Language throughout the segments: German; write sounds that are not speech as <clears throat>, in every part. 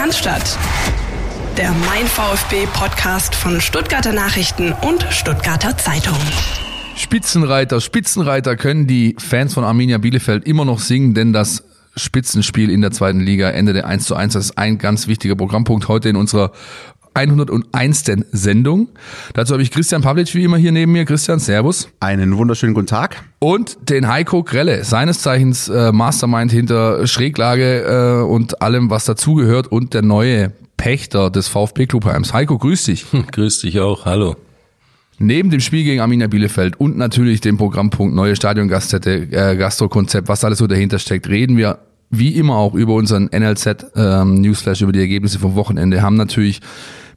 Cannstatt. Der Mein VfB Podcast von Stuttgarter Nachrichten und Stuttgarter Zeitung. Spitzenreiter, Spitzenreiter können die Fans von Arminia Bielefeld immer noch singen, denn das Spitzenspiel in der zweiten Liga endete 1 zu 1. Das ist ein ganz wichtiger Programmpunkt heute in unserer 101. Sendung. Dazu habe ich Christian Pavlic wie immer hier neben mir. Christian, Servus. Einen wunderschönen guten Tag. Und den Heiko Grelle, seines Zeichens äh, Mastermind hinter Schräglage äh, und allem, was dazugehört und der neue Pächter des VfB Clubheims. Heiko, grüß dich. <laughs> grüß dich auch. Hallo. Neben dem Spiel gegen Arminia Bielefeld und natürlich dem Programmpunkt neue Stadiongaststätte, äh, Gastrokonzept, was alles so dahinter steckt, reden wir wie immer auch über unseren NLZ ähm, Newsflash über die Ergebnisse vom Wochenende. Haben natürlich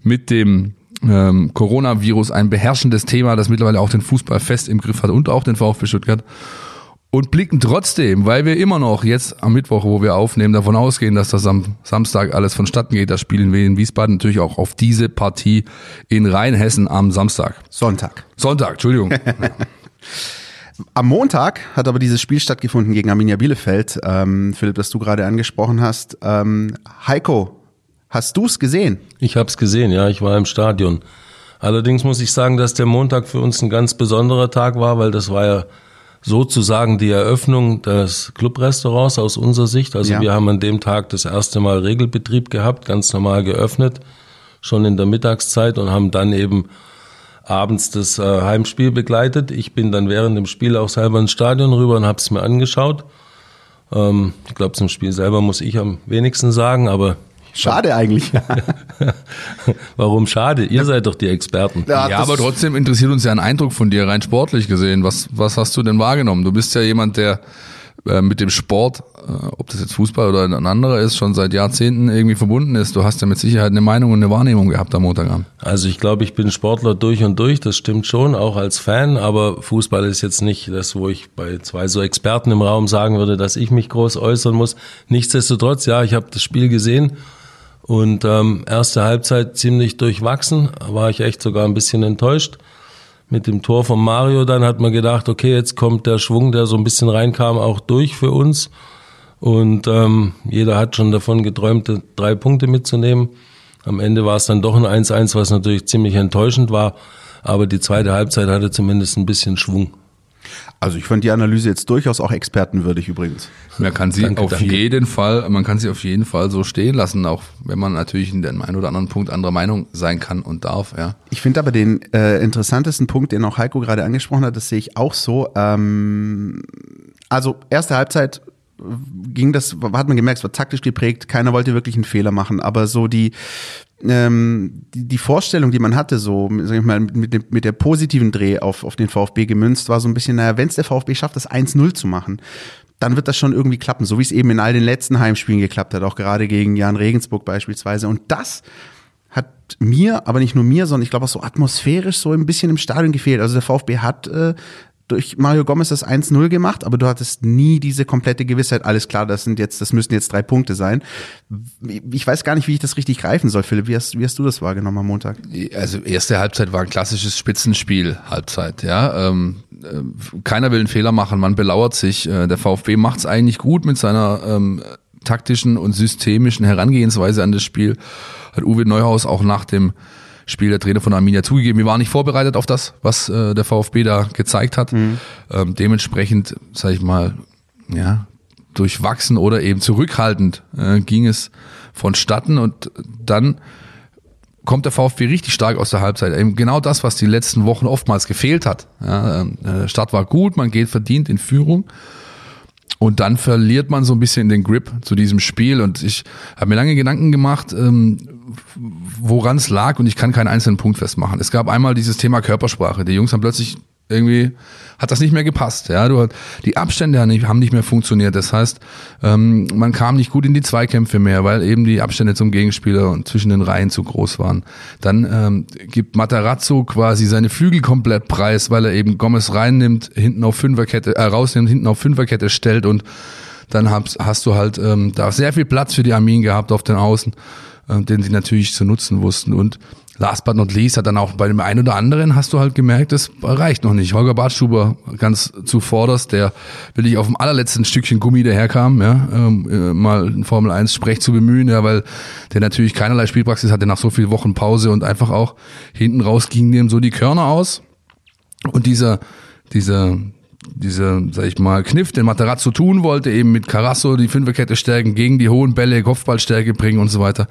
mit dem ähm, Coronavirus ein beherrschendes Thema, das mittlerweile auch den Fußball fest im Griff hat und auch den VfB Stuttgart. Und blicken trotzdem, weil wir immer noch jetzt am Mittwoch, wo wir aufnehmen, davon ausgehen, dass das am Samstag alles vonstatten geht, das Spiel in Wiesbaden natürlich auch auf diese Partie in Rheinhessen am Samstag. Sonntag. Sonntag, Entschuldigung. <laughs> Am Montag hat aber dieses Spiel stattgefunden gegen Arminia Bielefeld, ähm, Philipp, das du gerade angesprochen hast. Ähm, Heiko, Hast du es gesehen? Ich habe es gesehen, ja, ich war im Stadion. Allerdings muss ich sagen, dass der Montag für uns ein ganz besonderer Tag war, weil das war ja sozusagen die Eröffnung des Clubrestaurants aus unserer Sicht. Also ja. wir haben an dem Tag das erste Mal Regelbetrieb gehabt, ganz normal geöffnet, schon in der Mittagszeit und haben dann eben abends das äh, Heimspiel begleitet. Ich bin dann während dem Spiel auch selber ins Stadion rüber und habe es mir angeschaut. Ähm, ich glaube, zum Spiel selber muss ich am wenigsten sagen, aber Schade eigentlich. <laughs> Warum schade? Ihr seid doch die Experten. Ja, ja aber trotzdem interessiert uns ja ein Eindruck von dir, rein sportlich gesehen. Was, was hast du denn wahrgenommen? Du bist ja jemand, der äh, mit dem Sport, äh, ob das jetzt Fußball oder ein anderer ist, schon seit Jahrzehnten irgendwie verbunden ist. Du hast ja mit Sicherheit eine Meinung und eine Wahrnehmung gehabt am Montagabend. Also ich glaube, ich bin Sportler durch und durch, das stimmt schon, auch als Fan, aber Fußball ist jetzt nicht das, wo ich bei zwei so Experten im Raum sagen würde, dass ich mich groß äußern muss. Nichtsdestotrotz, ja, ich habe das Spiel gesehen und ähm, erste Halbzeit ziemlich durchwachsen, war ich echt sogar ein bisschen enttäuscht. Mit dem Tor von Mario dann hat man gedacht, okay, jetzt kommt der Schwung, der so ein bisschen reinkam, auch durch für uns. Und ähm, jeder hat schon davon geträumt, drei Punkte mitzunehmen. Am Ende war es dann doch ein 1-1, was natürlich ziemlich enttäuschend war. Aber die zweite Halbzeit hatte zumindest ein bisschen Schwung. Also ich fand die Analyse jetzt durchaus auch expertenwürdig übrigens. Man kann sie danke, auf danke. jeden Fall, man kann sie auf jeden Fall so stehen lassen, auch wenn man natürlich in dem einen oder anderen Punkt anderer Meinung sein kann und darf. Ja. Ich finde aber den äh, interessantesten Punkt, den auch Heiko gerade angesprochen hat, das sehe ich auch so. Ähm, also erste Halbzeit ging das, hat man gemerkt, es war taktisch geprägt, keiner wollte wirklich einen Fehler machen, aber so die ähm, die, die Vorstellung, die man hatte, so sag ich mal, mit, mit der positiven Dreh auf, auf den VfB gemünzt, war so ein bisschen, naja, wenn es der VfB schafft, das 1-0 zu machen, dann wird das schon irgendwie klappen, so wie es eben in all den letzten Heimspielen geklappt hat, auch gerade gegen Jan Regensburg beispielsweise. Und das hat mir, aber nicht nur mir, sondern ich glaube auch so atmosphärisch so ein bisschen im Stadion gefehlt. Also der VfB hat äh, durch Mario Gomez das 1-0 gemacht, aber du hattest nie diese komplette Gewissheit, alles klar, das sind jetzt, das müssen jetzt drei Punkte sein. Ich weiß gar nicht, wie ich das richtig greifen soll, Philipp. Wie hast, wie hast du das wahrgenommen am Montag? Also erste Halbzeit war ein klassisches Spitzenspiel, Halbzeit, ja. Ähm, äh, keiner will einen Fehler machen, man belauert sich. Äh, der VfB macht es eigentlich gut mit seiner ähm, taktischen und systemischen Herangehensweise an das Spiel. Hat Uwe Neuhaus auch nach dem Spiel der Trainer von Arminia zugegeben. Wir waren nicht vorbereitet auf das, was äh, der VfB da gezeigt hat. Mhm. Ähm, dementsprechend, sage ich mal, ja, durchwachsen oder eben zurückhaltend äh, ging es vonstatten und dann kommt der VfB richtig stark aus der Halbzeit. Eben genau das, was die letzten Wochen oftmals gefehlt hat. Ja, ähm, der Start war gut, man geht verdient in Führung. Und dann verliert man so ein bisschen den Grip zu diesem Spiel. Und ich habe mir lange Gedanken gemacht, ähm, woran es lag und ich kann keinen einzelnen Punkt festmachen. Es gab einmal dieses Thema Körpersprache. Die Jungs haben plötzlich irgendwie hat das nicht mehr gepasst. Ja, du, die Abstände haben nicht mehr funktioniert. Das heißt, ähm, man kam nicht gut in die Zweikämpfe mehr, weil eben die Abstände zum Gegenspieler und zwischen den Reihen zu groß waren. Dann ähm, gibt Matarazzo quasi seine Flügel komplett preis, weil er eben Gomez reinnimmt, hinten auf Fünferkette, äh, rausnimmt, hinten auf Fünferkette stellt und dann hast, hast du halt ähm, da sehr viel Platz für die Armin gehabt auf den Außen äh, den sie natürlich zu nutzen wussten. Und last but not least hat dann auch bei dem einen oder anderen hast du halt gemerkt, das reicht noch nicht. Holger Bartschuber ganz zuvorderst, der will ich auf dem allerletzten Stückchen Gummi daherkam, ja, ähm, äh, mal ein Formel 1 Sprech zu bemühen, ja, weil der natürlich keinerlei Spielpraxis hatte nach so vielen Wochen Pause und einfach auch hinten raus gingen dem so die Körner aus. Und dieser, dieser, diese, sag ich mal, Kniff, den Materazzo tun wollte, eben mit Carasso die Fünferkette stärken, gegen die hohen Bälle Kopfballstärke bringen und so weiter,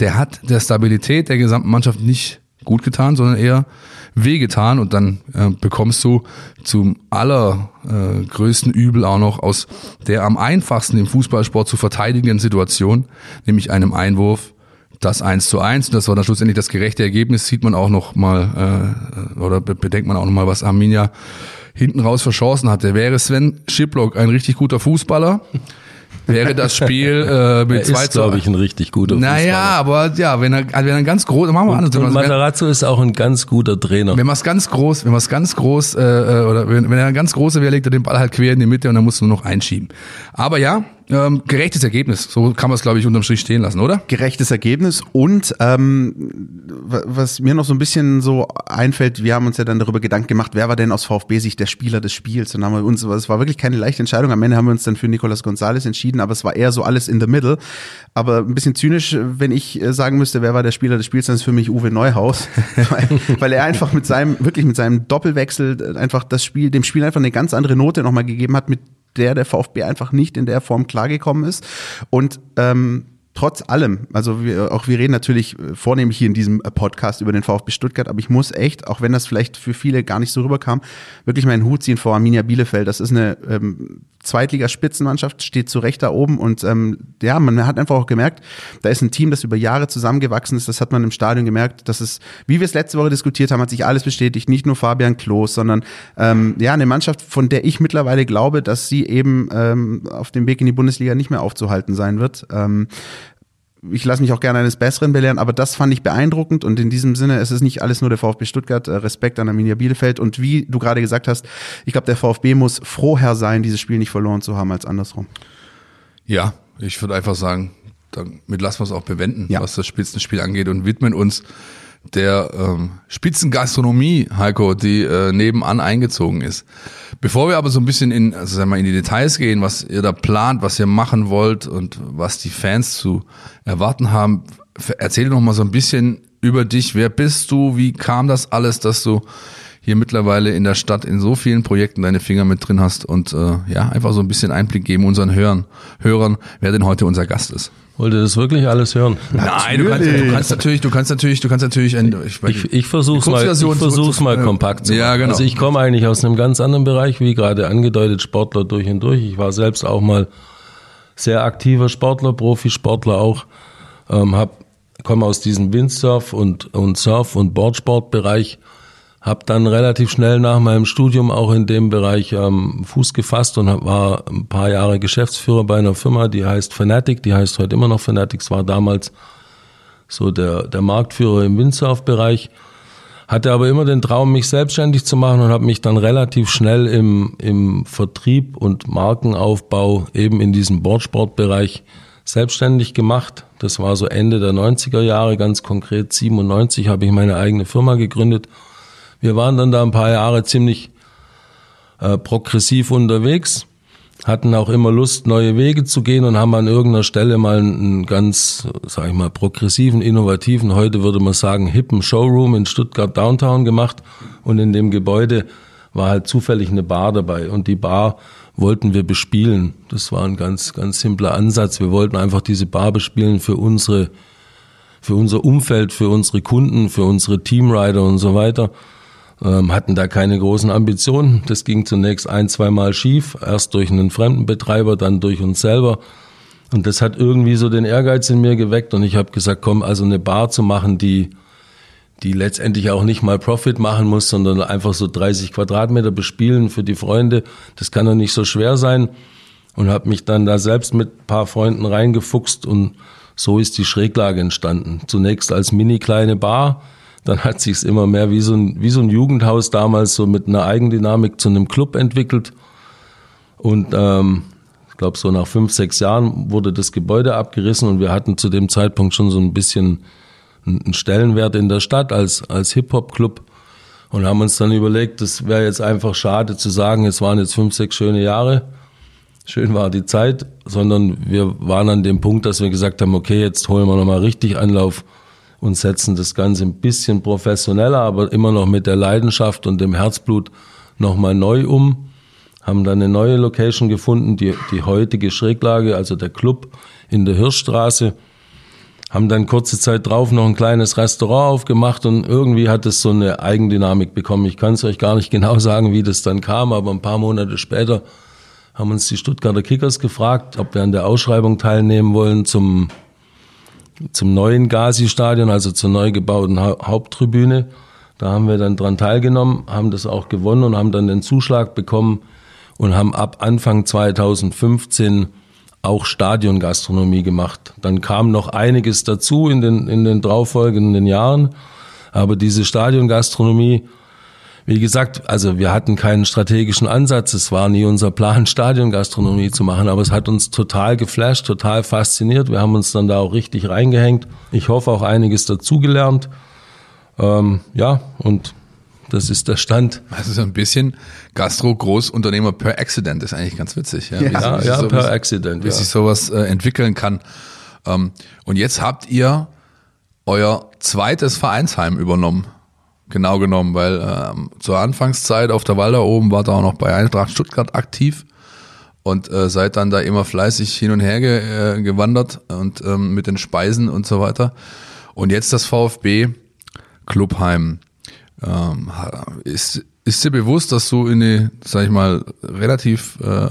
der hat der Stabilität der gesamten Mannschaft nicht gut getan, sondern eher wehgetan und dann äh, bekommst du zum allergrößten äh, Übel auch noch aus der am einfachsten im Fußballsport zu verteidigenden Situation, nämlich einem Einwurf, das eins zu eins. Das war dann schlussendlich das gerechte Ergebnis. Sieht man auch noch mal äh, oder bedenkt man auch noch mal, was Arminia hinten raus für Chancen hatte. Wäre Sven Schiplock ein richtig guter Fußballer, wäre das Spiel äh, mit er zwei ist, glaube ich, ein richtig guter Naja, aber ja, wenn er, wenn er ein ganz groß, machen wir Und, anders. und Matarazzo ist auch ein ganz guter Trainer. wenn man es ganz groß, wenn man es ganz groß äh, äh, oder wenn, wenn er ganz große wäre, legt er den Ball halt quer in die Mitte und dann musst du nur noch einschieben. Aber ja, ähm, gerechtes Ergebnis. So kann man es, glaube ich, unterm Strich stehen lassen, oder? gerechtes Ergebnis und ähm, wa- was mir noch so ein bisschen so einfällt, wir haben uns ja dann darüber Gedanken gemacht, wer war denn aus VfB-Sicht der Spieler des Spiels und haben wir uns, es war wirklich keine leichte Entscheidung, am Ende haben wir uns dann für Nicolas Gonzalez entschieden, aber es war eher so alles in the middle, aber ein bisschen zynisch, wenn ich äh, sagen müsste, wer war der Spieler des Spiels, dann ist für mich Uwe Neuhaus, <laughs> weil, weil er einfach mit seinem, wirklich mit seinem Doppelwechsel äh, einfach das Spiel, dem Spiel einfach eine ganz andere Note nochmal gegeben hat, mit der der VfB einfach nicht in der Form klargekommen ist. Und ähm, trotz allem, also wir, auch wir reden natürlich äh, vornehmlich hier in diesem Podcast über den VfB Stuttgart, aber ich muss echt, auch wenn das vielleicht für viele gar nicht so rüberkam, wirklich meinen Hut ziehen vor Arminia Bielefeld. Das ist eine ähm, Zweitligaspitzenmannschaft, steht zu Recht da oben und ähm, ja, man hat einfach auch gemerkt, da ist ein Team, das über Jahre zusammengewachsen ist. Das hat man im Stadion gemerkt. Das ist, wie wir es letzte Woche diskutiert haben, hat sich alles bestätigt. Nicht nur Fabian Klos, sondern ähm, ja eine Mannschaft, von der ich mittlerweile glaube, dass sie eben ähm, auf dem Weg in die Bundesliga nicht mehr aufzuhalten sein wird. Ähm, ich lasse mich auch gerne eines Besseren belehren, aber das fand ich beeindruckend und in diesem Sinne, es ist nicht alles nur der VfB Stuttgart, äh, Respekt an Arminia Bielefeld und wie du gerade gesagt hast, ich glaube, der VfB muss froher sein, dieses Spiel nicht verloren zu haben als andersrum. Ja, ich würde einfach sagen, damit lassen wir es auch bewenden, Ja. was das Spitzenspiel angeht und widmen uns der ähm, Spitzengastronomie, Heiko, die äh, nebenan eingezogen ist. Bevor wir aber so ein bisschen in, also sagen wir in die Details gehen, was ihr da plant, was ihr machen wollt und was die Fans zu erwarten haben, erzähl doch mal so ein bisschen über dich. Wer bist du? Wie kam das alles, dass du hier mittlerweile in der Stadt in so vielen Projekten deine Finger mit drin hast und äh, ja, einfach so ein bisschen Einblick geben unseren Hörern, Hörern, wer denn heute unser Gast ist. Wollt ihr das wirklich alles hören? Nein, du kannst, du kannst natürlich, du kannst natürlich, du kannst natürlich ein, ich, Ich, ich versuche die mal, ich versuch's mal kompakt zu machen. Ja, genau. Also ich komme eigentlich aus einem ganz anderen Bereich, wie gerade angedeutet, Sportler durch und durch. Ich war selbst auch mal sehr aktiver Sportler, Profisportler auch. Ähm, hab, komme aus diesem Windsurf und, und Surf- und Boardsportbereich. Habe dann relativ schnell nach meinem Studium auch in dem Bereich ähm, Fuß gefasst und hab, war ein paar Jahre Geschäftsführer bei einer Firma, die heißt Fanatic, die heißt heute immer noch Fanatics, war damals so der, der Marktführer im Windsurf-Bereich. Hatte aber immer den Traum, mich selbstständig zu machen und habe mich dann relativ schnell im, im Vertrieb und Markenaufbau eben in diesem Boardsportbereich selbstständig gemacht. Das war so Ende der 90er Jahre, ganz konkret 97 habe ich meine eigene Firma gegründet. Wir waren dann da ein paar Jahre ziemlich äh, progressiv unterwegs, hatten auch immer Lust, neue Wege zu gehen und haben an irgendeiner Stelle mal einen ganz, sag ich mal, progressiven, innovativen, heute würde man sagen, hippen Showroom in Stuttgart Downtown gemacht und in dem Gebäude war halt zufällig eine Bar dabei und die Bar wollten wir bespielen. Das war ein ganz, ganz simpler Ansatz. Wir wollten einfach diese Bar bespielen für unsere, für unser Umfeld, für unsere Kunden, für unsere Teamrider und so weiter hatten da keine großen Ambitionen. Das ging zunächst ein, zweimal schief, erst durch einen fremden Betreiber, dann durch uns selber. Und das hat irgendwie so den Ehrgeiz in mir geweckt und ich habe gesagt, komm, also eine Bar zu machen, die die letztendlich auch nicht mal Profit machen muss, sondern einfach so 30 Quadratmeter bespielen für die Freunde. Das kann doch nicht so schwer sein. Und habe mich dann da selbst mit ein paar Freunden reingefuchst und so ist die Schräglage entstanden. Zunächst als mini kleine Bar, dann hat sich's immer mehr wie so ein, wie so ein Jugendhaus damals so mit einer Eigendynamik zu einem Club entwickelt. Und ähm, ich glaube, so nach fünf, sechs Jahren wurde das Gebäude abgerissen und wir hatten zu dem Zeitpunkt schon so ein bisschen einen Stellenwert in der Stadt als, als Hip-Hop-Club und haben uns dann überlegt, das wäre jetzt einfach schade zu sagen, es waren jetzt fünf, sechs schöne Jahre, schön war die Zeit, sondern wir waren an dem Punkt, dass wir gesagt haben, okay, jetzt holen wir nochmal richtig Anlauf und setzen das Ganze ein bisschen professioneller, aber immer noch mit der Leidenschaft und dem Herzblut nochmal neu um. Haben dann eine neue Location gefunden, die, die heutige Schräglage, also der Club in der Hirschstraße. Haben dann kurze Zeit drauf noch ein kleines Restaurant aufgemacht und irgendwie hat es so eine Eigendynamik bekommen. Ich kann es euch gar nicht <laughs> genau sagen, wie das dann kam, aber ein paar Monate später haben uns die Stuttgarter Kickers gefragt, ob wir an der Ausschreibung teilnehmen wollen zum zum neuen Gazi-Stadion, also zur neu gebauten ha Haupttribüne. Da haben wir dann dran teilgenommen, haben das auch gewonnen und haben dann den Zuschlag bekommen und haben ab Anfang 2015 auch Stadiongastronomie gemacht. Dann kam noch einiges dazu in den, in den darauffolgenden Jahren. Aber diese Stadiongastronomie wie gesagt, also wir hatten keinen strategischen Ansatz. Es war nie unser Plan, <laughs> Stadiongastronomie zu machen, aber es hat uns total geflasht, total fasziniert. Wir haben uns dann da auch richtig reingehängt. Ich hoffe auch einiges dazugelernt. Ähm, ja, und das ist der Stand. Also so ein bisschen Gastro-Großunternehmer per Accident ist eigentlich ganz witzig. Ja, ja, ja so, per Accident. Wie ja. sich sowas äh, entwickeln kann. Ähm, und jetzt habt ihr euer zweites Vereinsheim übernommen. Genau genommen, weil ähm, zur Anfangszeit auf der Walder oben war da auch noch bei Eintracht Stuttgart aktiv und äh, seid dann da immer fleißig hin und her ge, äh, gewandert und ähm, mit den Speisen und so weiter. Und jetzt das VfB Clubheim. Ähm, ist, ist dir bewusst, dass du in eine, sag ich mal, relativ äh,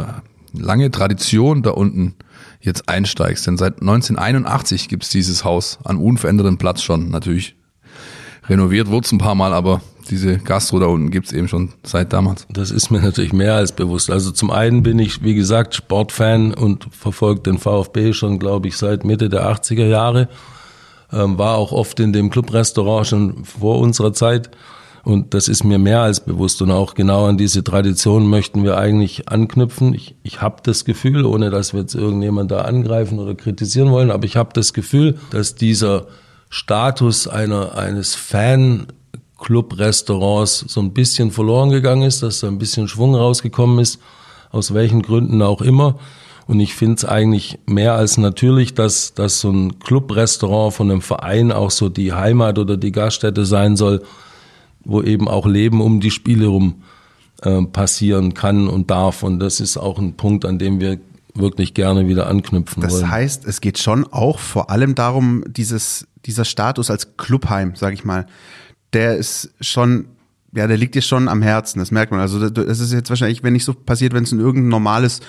lange Tradition da unten jetzt einsteigst? Denn seit 1981 gibt's dieses Haus an unverändertem Platz schon, natürlich renoviert wurde es ein paar Mal, aber diese Gastro da unten gibt's eben schon seit damals. Das ist mir natürlich mehr als bewusst. Also zum einen bin ich, wie gesagt, Sportfan und verfolge den VfB schon, glaube ich, seit Mitte der 80er Jahre. Ähm, war auch oft in dem Clubrestaurant schon vor unserer Zeit. Und das ist mir mehr als bewusst. Und auch genau an diese Tradition möchten wir eigentlich anknüpfen. Ich, ich habe das Gefühl, ohne dass wir jetzt irgendjemand da angreifen oder kritisieren wollen, aber ich habe das Gefühl, dass dieser Status einer, eines Fan-Club-Restaurants so ein bisschen verloren gegangen ist, dass da ein bisschen Schwung rausgekommen ist, aus welchen Gründen auch immer. Und ich finde es eigentlich mehr als natürlich, dass, dass so ein Club-Restaurant von einem Verein auch so die Heimat oder die Gaststätte sein soll, wo eben auch Leben um die Spiele rum äh, passieren kann und darf. Und das ist auch ein Punkt, an dem wir wirklich gerne wieder anknüpfen das wollen. Das heißt, es geht schon auch vor allem darum, dieses dieser Status als Clubheim, sag ich mal, der ist schon, ja, der liegt dir schon am Herzen, das merkt man. Also das ist jetzt wahrscheinlich, wenn nicht so passiert, wenn es in irgendein normales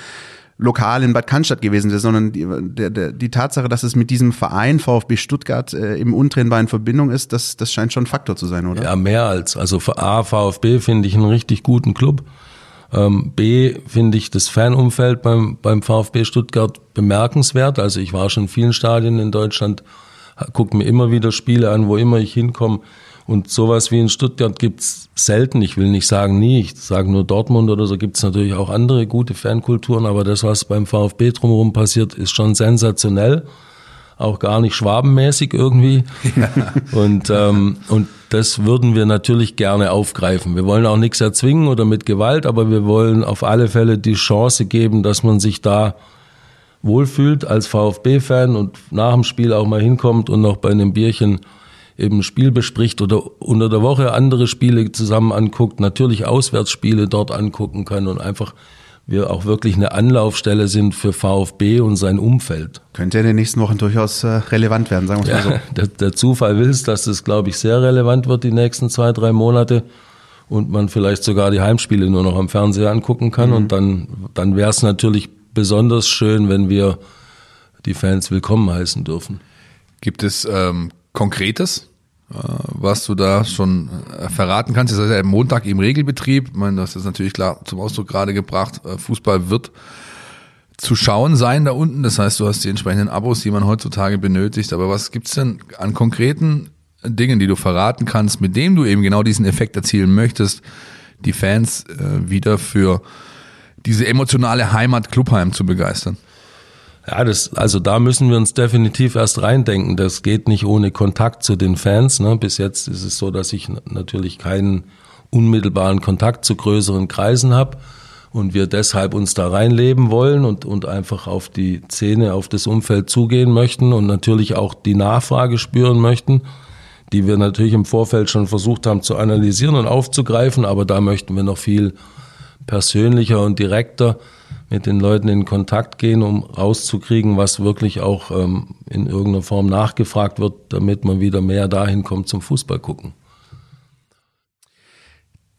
Lokal in Bad Cannstatt gewesen wäre, sondern die, der, der, die Tatsache, dass es mit diesem Verein VfB Stuttgart äh, im untrennbar in Verbindung ist, das, das scheint schon ein Faktor zu sein, oder? Ja, mehr als. Also A, VfB finde ich einen richtig guten Club. Ähm, B, finde ich das Fanumfeld beim, beim VfB Stuttgart bemerkenswert. Also ich war schon in vielen Stadien in Deutschland gucke mir immer wieder Spiele an, wo immer ich hinkomme. Und sowas wie in Stuttgart gibt's selten. Ich will nicht sagen nie, ich sage nur Dortmund oder so gibt's natürlich auch andere gute Fankulturen, aber das, was beim VfB drumherum passiert, ist schon sensationell. Auch gar nicht schwabenmäßig irgendwie. Ja. Und, ähm, und das würden wir natürlich gerne aufgreifen. Wir wollen auch nichts erzwingen oder mit Gewalt, aber wir wollen auf alle Fälle die Chance geben, dass man sich da wohlfühlt als VfB-Fan und nach dem Spiel auch mal hinkommt und noch bei einem Bierchen eben ein Spiel bespricht oder unter der Woche andere Spiele zusammen anguckt, natürlich Auswärtsspiele dort angucken kann und einfach wir auch wirklich eine Anlaufstelle sind für VfB und sein Umfeld. Könnte ja in den nächsten Wochen durchaus äh, relevant werden, sagen wir ja, mal so. Der, der Zufall will es, dass es, glaube ich, sehr relevant wird die nächsten zwei, drei Monate und man vielleicht sogar die Heimspiele nur noch am Fernseher angucken kann mhm. und dann, dann wäre es natürlich besonders schön, wenn wir die Fans willkommen heißen dürfen. Gibt es ähm, Konkretes, äh, was du da schon äh, verraten kannst? Das ist ja Montag im Regelbetrieb. Ich meine, das ist natürlich klar zum Ausdruck gerade gebracht. Äh, Fußball wird zu schauen sein da unten. Das heißt, du hast die entsprechenden Abos, die man heutzutage benötigt. Aber was gibt's denn an konkreten Dingen, die du verraten kannst, mit dem du eben genau diesen Effekt erzielen möchtest, die Fans äh, wieder für diese emotionale Heimat Clubheim zu begeistern? Ja, das, also da müssen wir uns definitiv erst reindenken. Das geht nicht ohne Kontakt zu den Fans. Ne? Bis jetzt ist es so, dass ich natürlich keinen unmittelbaren Kontakt zu größeren Kreisen habe und wir deshalb uns da reinleben wollen und, und einfach auf die Szene, auf das Umfeld zugehen möchten und natürlich auch die Nachfrage spüren möchten, die wir natürlich im Vorfeld schon versucht haben zu analysieren und aufzugreifen, aber da möchten wir noch viel persönlicher und direkter mit den Leuten in Kontakt gehen, um rauszukriegen, was wirklich auch ähm, in irgendeiner Form nachgefragt wird, damit man wieder mehr dahin kommt zum Fußball gucken.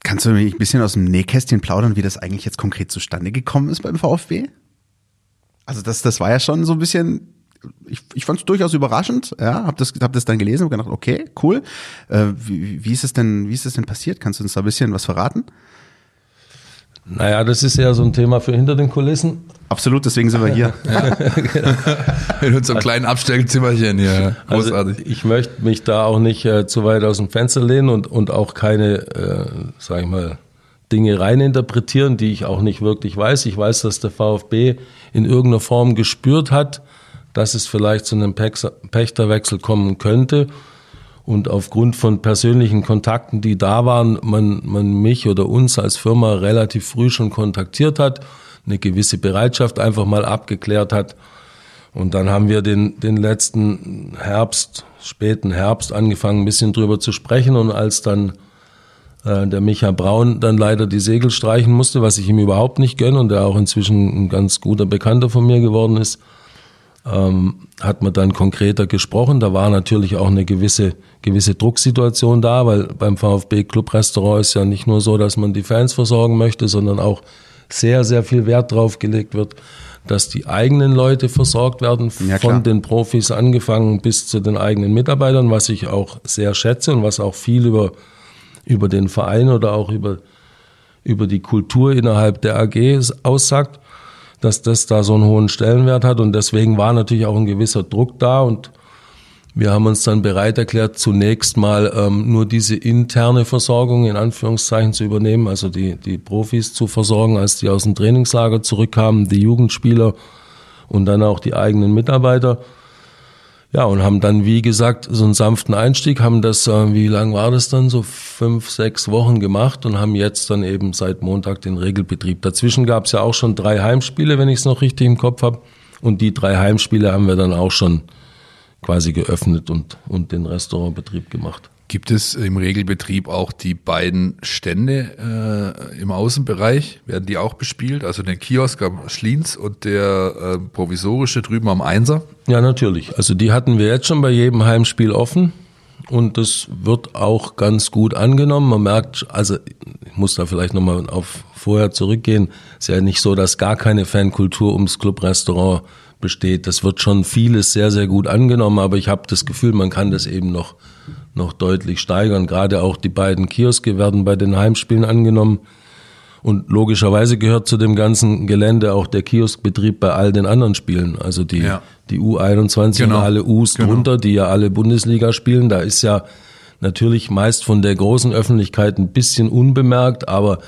Kannst du mich ein bisschen aus dem Nähkästchen plaudern, wie das eigentlich jetzt konkret zustande gekommen ist beim VfB? Also das, das war ja schon so ein bisschen, ich, ich fand es durchaus überraschend, ja, hab das, hab das dann gelesen und gedacht, okay, cool. Äh, wie, wie ist es denn, wie ist es denn passiert? Kannst du uns da ein bisschen was verraten? Naja, das ist ja so ein Thema für hinter den Kulissen. Absolut, deswegen sind wir hier. <laughs> In unserem kleinen Abstellzimmerchen hier. Also Großartig. Also ich möchte mich da auch nicht äh, zu weit aus dem Fenster lehnen und, und auch keine, äh, sag ich mal, Dinge reininterpretieren, die ich auch nicht wirklich weiß. Ich weiß, dass der VfB in irgendeiner Form gespürt hat, dass es vielleicht zu einem Pächterwechsel kommen könnte und aufgrund von persönlichen Kontakten, die da waren, man, man mich oder uns als Firma relativ früh schon kontaktiert hat, eine gewisse Bereitschaft einfach mal abgeklärt hat. Und dann haben wir den, den letzten Herbst, späten Herbst angefangen, ein bisschen drüber zu sprechen. Und als dann äh, der Micha Braun dann leider die Segel streichen musste, was ich ihm überhaupt nicht gönne und der auch inzwischen ein ganz guter Bekannter von mir geworden ist, ähm, hat man dann konkreter gesprochen. Da war natürlich auch eine gewisse, gewisse Drucksituation da, weil beim VfB Clubrestaurant ist ja nicht nur so, dass man die Fans versorgen möchte, sondern auch sehr, sehr viel Wert drauf gelegt wird, dass die eigenen Leute versorgt werden, ja, von den Profis angefangen bis zu den eigenen Mitarbeitern, was ich auch sehr schätze und was auch viel über, über den Verein oder auch über, über die Kultur innerhalb der AG aussagt dass das da so einen hohen Stellenwert hat. Und deswegen war natürlich auch ein gewisser Druck da. Und wir haben uns dann bereit erklärt, zunächst mal ähm, nur diese interne Versorgung in Anführungszeichen zu übernehmen, also die, die Profis zu versorgen, als die aus dem Trainingslager zurückkamen, die Jugendspieler und dann auch die eigenen Mitarbeiter. Ja, und haben dann, wie gesagt, so einen sanften Einstieg, haben das, äh, wie lang war das dann, so fünf, sechs Wochen gemacht und haben jetzt dann eben seit Montag den Regelbetrieb. Dazwischen gab es ja auch schon drei Heimspiele, wenn ich es noch richtig im Kopf habe. Und die drei Heimspiele haben wir dann auch schon quasi geöffnet und, und den Restaurantbetrieb gemacht. Gibt es im Regelbetrieb auch die beiden Stände äh, im Außenbereich? Werden die auch bespielt? Also der Kiosk am Schliens und der äh, provisorische drüben am Einser? Ja, natürlich. Also die hatten wir jetzt schon bei jedem Heimspiel offen und das wird auch ganz gut angenommen. Man merkt, also ich muss da vielleicht nochmal auf vorher zurückgehen. Es ist ja nicht so, dass gar keine Fankultur ums Clubrestaurant besteht. Das wird schon vieles sehr, sehr gut angenommen, aber ich habe das Gefühl, man kann das eben noch noch deutlich steigern. Gerade auch die beiden Kioske werden bei den Heimspielen angenommen. Und logischerweise gehört zu dem ganzen Gelände auch der Kioskbetrieb bei all den anderen Spielen. Also die, ja. die U21 genau. und alle U's genau. drunter, die ja alle Bundesliga spielen. Da ist ja natürlich meist von der großen Öffentlichkeit ein bisschen unbemerkt, aber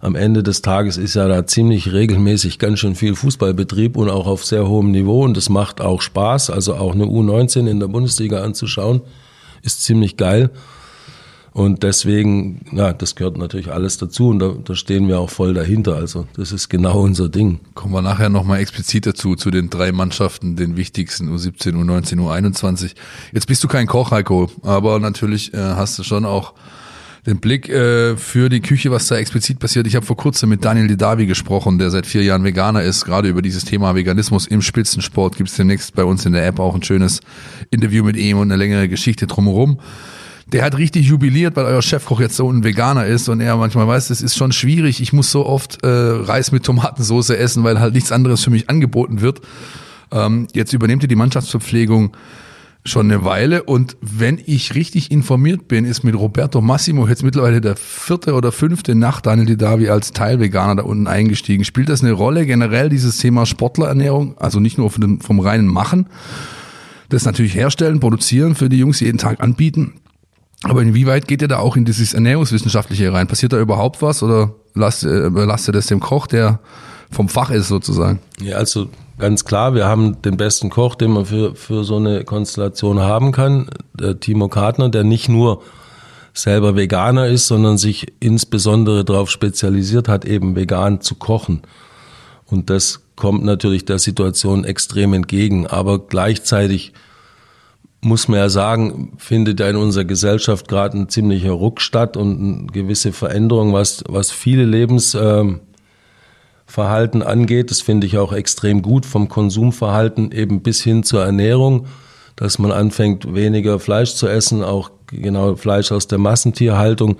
am Ende des Tages ist ja da ziemlich regelmäßig ganz schön viel Fußballbetrieb und auch auf sehr hohem Niveau und es macht auch Spaß, also auch eine U19 in der Bundesliga anzuschauen ist ziemlich geil. Und deswegen, ja, das gehört natürlich alles dazu und da, da stehen wir auch voll dahinter. Also das ist genau unser Ding. Kommen wir nachher nochmal explizit dazu, zu den drei Mannschaften, den wichtigsten, U17, U19, U21. Jetzt bist du kein Koch, Heiko, aber natürlich äh, hast du schon auch den Blick äh, für die Küche, was da explizit passiert. Ich habe vor kurzem mit Daniel Didavi gesprochen, der seit vier Jahren Veganer ist. Gerade über dieses Thema Veganismus im Spitzensport gibt es demnächst bei uns in der App auch ein schönes Interview mit ihm und eine längere Geschichte drumherum. Der hat richtig jubiliert, weil euer Chefkoch jetzt so ein Veganer ist und er manchmal weiß, es ist schon schwierig. Ich muss so oft äh, Reis mit Tomatensauce essen, weil halt nichts anderes für mich angeboten wird. Ähm, jetzt übernehmt ihr die Mannschaftsverpflegung schon eine Weile. Und wenn ich richtig informiert bin, ist mit Roberto Massimo jetzt mittlerweile der vierte oder fünfte nach Daniel Didavi als Teilveganer da unten eingestiegen. Spielt das eine Rolle generell, dieses Thema Sportlerernährung? Also nicht nur vom, vom reinen Machen, das natürlich herstellen, produzieren für die Jungs jeden Tag anbieten. Aber inwieweit geht ihr da auch in dieses Ernährungswissenschaftliche rein? Passiert da überhaupt was oder lasst, äh, lasst ihr das dem Koch, der vom Fach ist sozusagen? Ja, also ganz klar, wir haben den besten Koch, den man für, für so eine Konstellation haben kann, der Timo Kartner, der nicht nur selber Veganer ist, sondern sich insbesondere darauf spezialisiert hat, eben vegan zu kochen. Und das kommt natürlich der Situation extrem entgegen. Aber gleichzeitig muss man ja sagen, findet ja in unserer Gesellschaft gerade ein ziemlicher Ruck statt und eine gewisse Veränderung, was, was viele Lebensverhalten angeht. Das finde ich auch extrem gut vom Konsumverhalten eben bis hin zur Ernährung, dass man anfängt, weniger Fleisch zu essen, auch genau Fleisch aus der Massentierhaltung.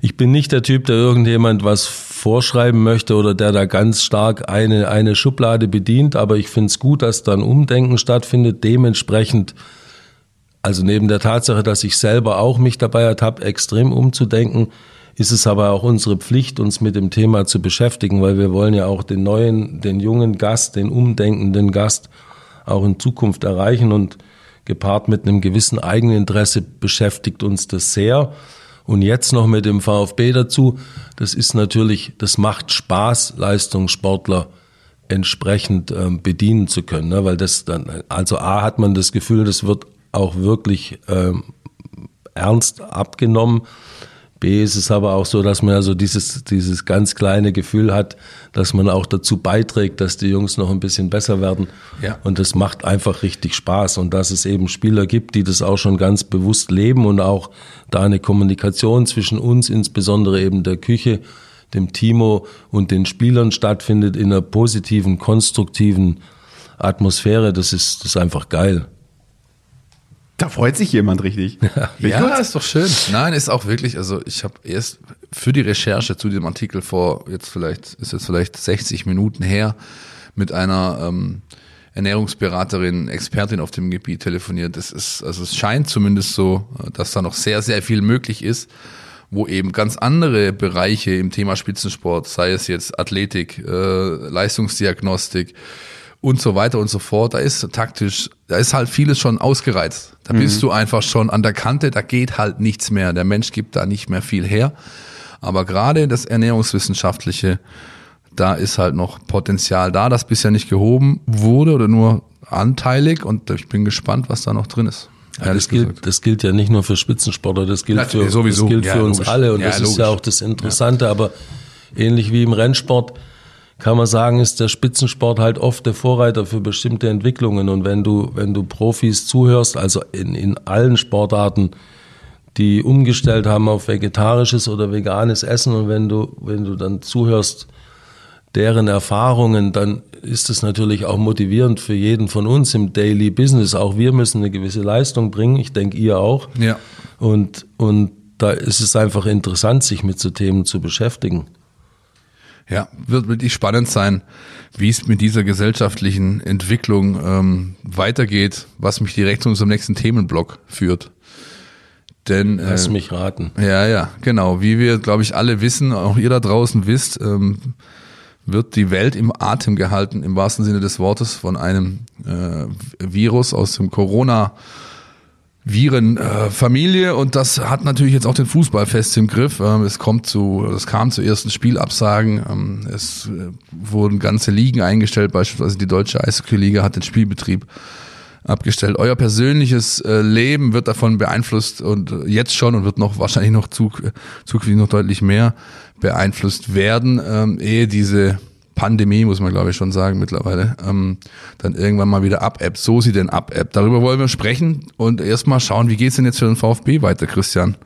Ich bin nicht der Typ, der irgendjemand was vorschreiben möchte oder der da ganz stark eine, eine Schublade bedient, aber ich finde es gut, dass dann Umdenken stattfindet. Dementsprechend, also neben der Tatsache, dass ich selber auch mich dabei ertappe, extrem umzudenken, ist es aber auch unsere Pflicht, uns mit dem Thema zu beschäftigen, weil wir wollen ja auch den neuen, den jungen Gast, den umdenkenden Gast auch in Zukunft erreichen und gepaart mit einem gewissen Eigeninteresse beschäftigt uns das sehr. Und jetzt noch mit dem VfB dazu, das ist natürlich, das macht Spaß, Leistungssportler entsprechend ähm, bedienen zu können, ne? weil das dann, also A hat man das Gefühl, das wird auch wirklich ähm, ernst abgenommen B ist es aber auch so, dass man also dieses, dieses ganz kleine Gefühl hat, dass man auch dazu beiträgt, dass die Jungs noch ein bisschen besser werden. Ja. Und das macht einfach richtig Spaß. Und dass es eben Spieler gibt, die das auch schon ganz bewusst leben und auch da eine Kommunikation zwischen uns, insbesondere eben der Küche, dem Timo und den Spielern stattfindet in einer positiven, konstruktiven Atmosphäre, das ist, das ist einfach geil. Da freut sich jemand richtig. Ja, ja ist doch schön. Nein, ist auch wirklich, also ich habe erst für die Recherche zu diesem Artikel vor, jetzt vielleicht, ist jetzt vielleicht 60 Minuten her, mit einer ähm, Ernährungsberaterin, Expertin auf dem Gebiet telefoniert. Es ist, also es scheint zumindest so, dass da noch sehr, sehr viel möglich ist, wo eben ganz andere Bereiche im Thema Spitzensport, sei es jetzt Athletik, äh, Leistungsdiagnostik, und so weiter und so fort. Da ist taktisch, da ist halt vieles schon ausgereizt. Da mhm. bist du einfach schon an der Kante, da geht halt nichts mehr. Der Mensch gibt da nicht mehr viel her. Aber gerade das Ernährungswissenschaftliche, da ist halt noch Potenzial da, das bisher nicht gehoben wurde oder nur anteilig und ich bin gespannt, was da noch drin ist. Ja, das, gilt, das gilt ja nicht nur für Spitzensportler, das gilt, für, sowieso. Das gilt ja, für uns alle und ja, das logisch. ist ja auch das Interessante, aber ähnlich wie im Rennsport, kann man sagen, ist der Spitzensport halt oft der Vorreiter für bestimmte Entwicklungen. Und wenn du, wenn du Profis zuhörst, also in, in allen Sportarten, die umgestellt haben auf vegetarisches oder veganes Essen, und wenn du, wenn du dann zuhörst, deren Erfahrungen, dann ist es natürlich auch motivierend für jeden von uns im Daily Business. Auch wir müssen eine gewisse Leistung bringen. Ich denke, ihr auch. Ja. Und, und da ist es einfach interessant, sich mit so Themen zu beschäftigen. Ja, wird wirklich spannend sein, wie es mit dieser gesellschaftlichen Entwicklung ähm, weitergeht, was mich direkt zu unserem nächsten Themenblock führt. Denn äh, lass mich raten. Ja, ja, genau. Wie wir, glaube ich, alle wissen, auch ihr da draußen wisst, ähm, wird die Welt im Atem gehalten, im wahrsten Sinne des Wortes, von einem äh, Virus aus dem Corona Virenfamilie äh, und das hat natürlich jetzt auch den Fußball fest im Griff. Ähm, es kommt zu, es kam zu ersten Spielabsagen. Ähm, es äh, wurden ganze Ligen eingestellt, beispielsweise die deutsche Eishockey-Liga hat den Spielbetrieb abgestellt. Euer persönliches äh, Leben wird davon beeinflusst und jetzt schon und wird noch wahrscheinlich noch zukünftig noch deutlich mehr beeinflusst werden, ähm, ehe diese Pandemie, muss man glaube ich schon sagen mittlerweile, ähm, dann irgendwann mal wieder ab-App. So sie denn ab-App. Darüber wollen wir sprechen und erstmal schauen, wie geht's denn jetzt für den VfB weiter, Christian?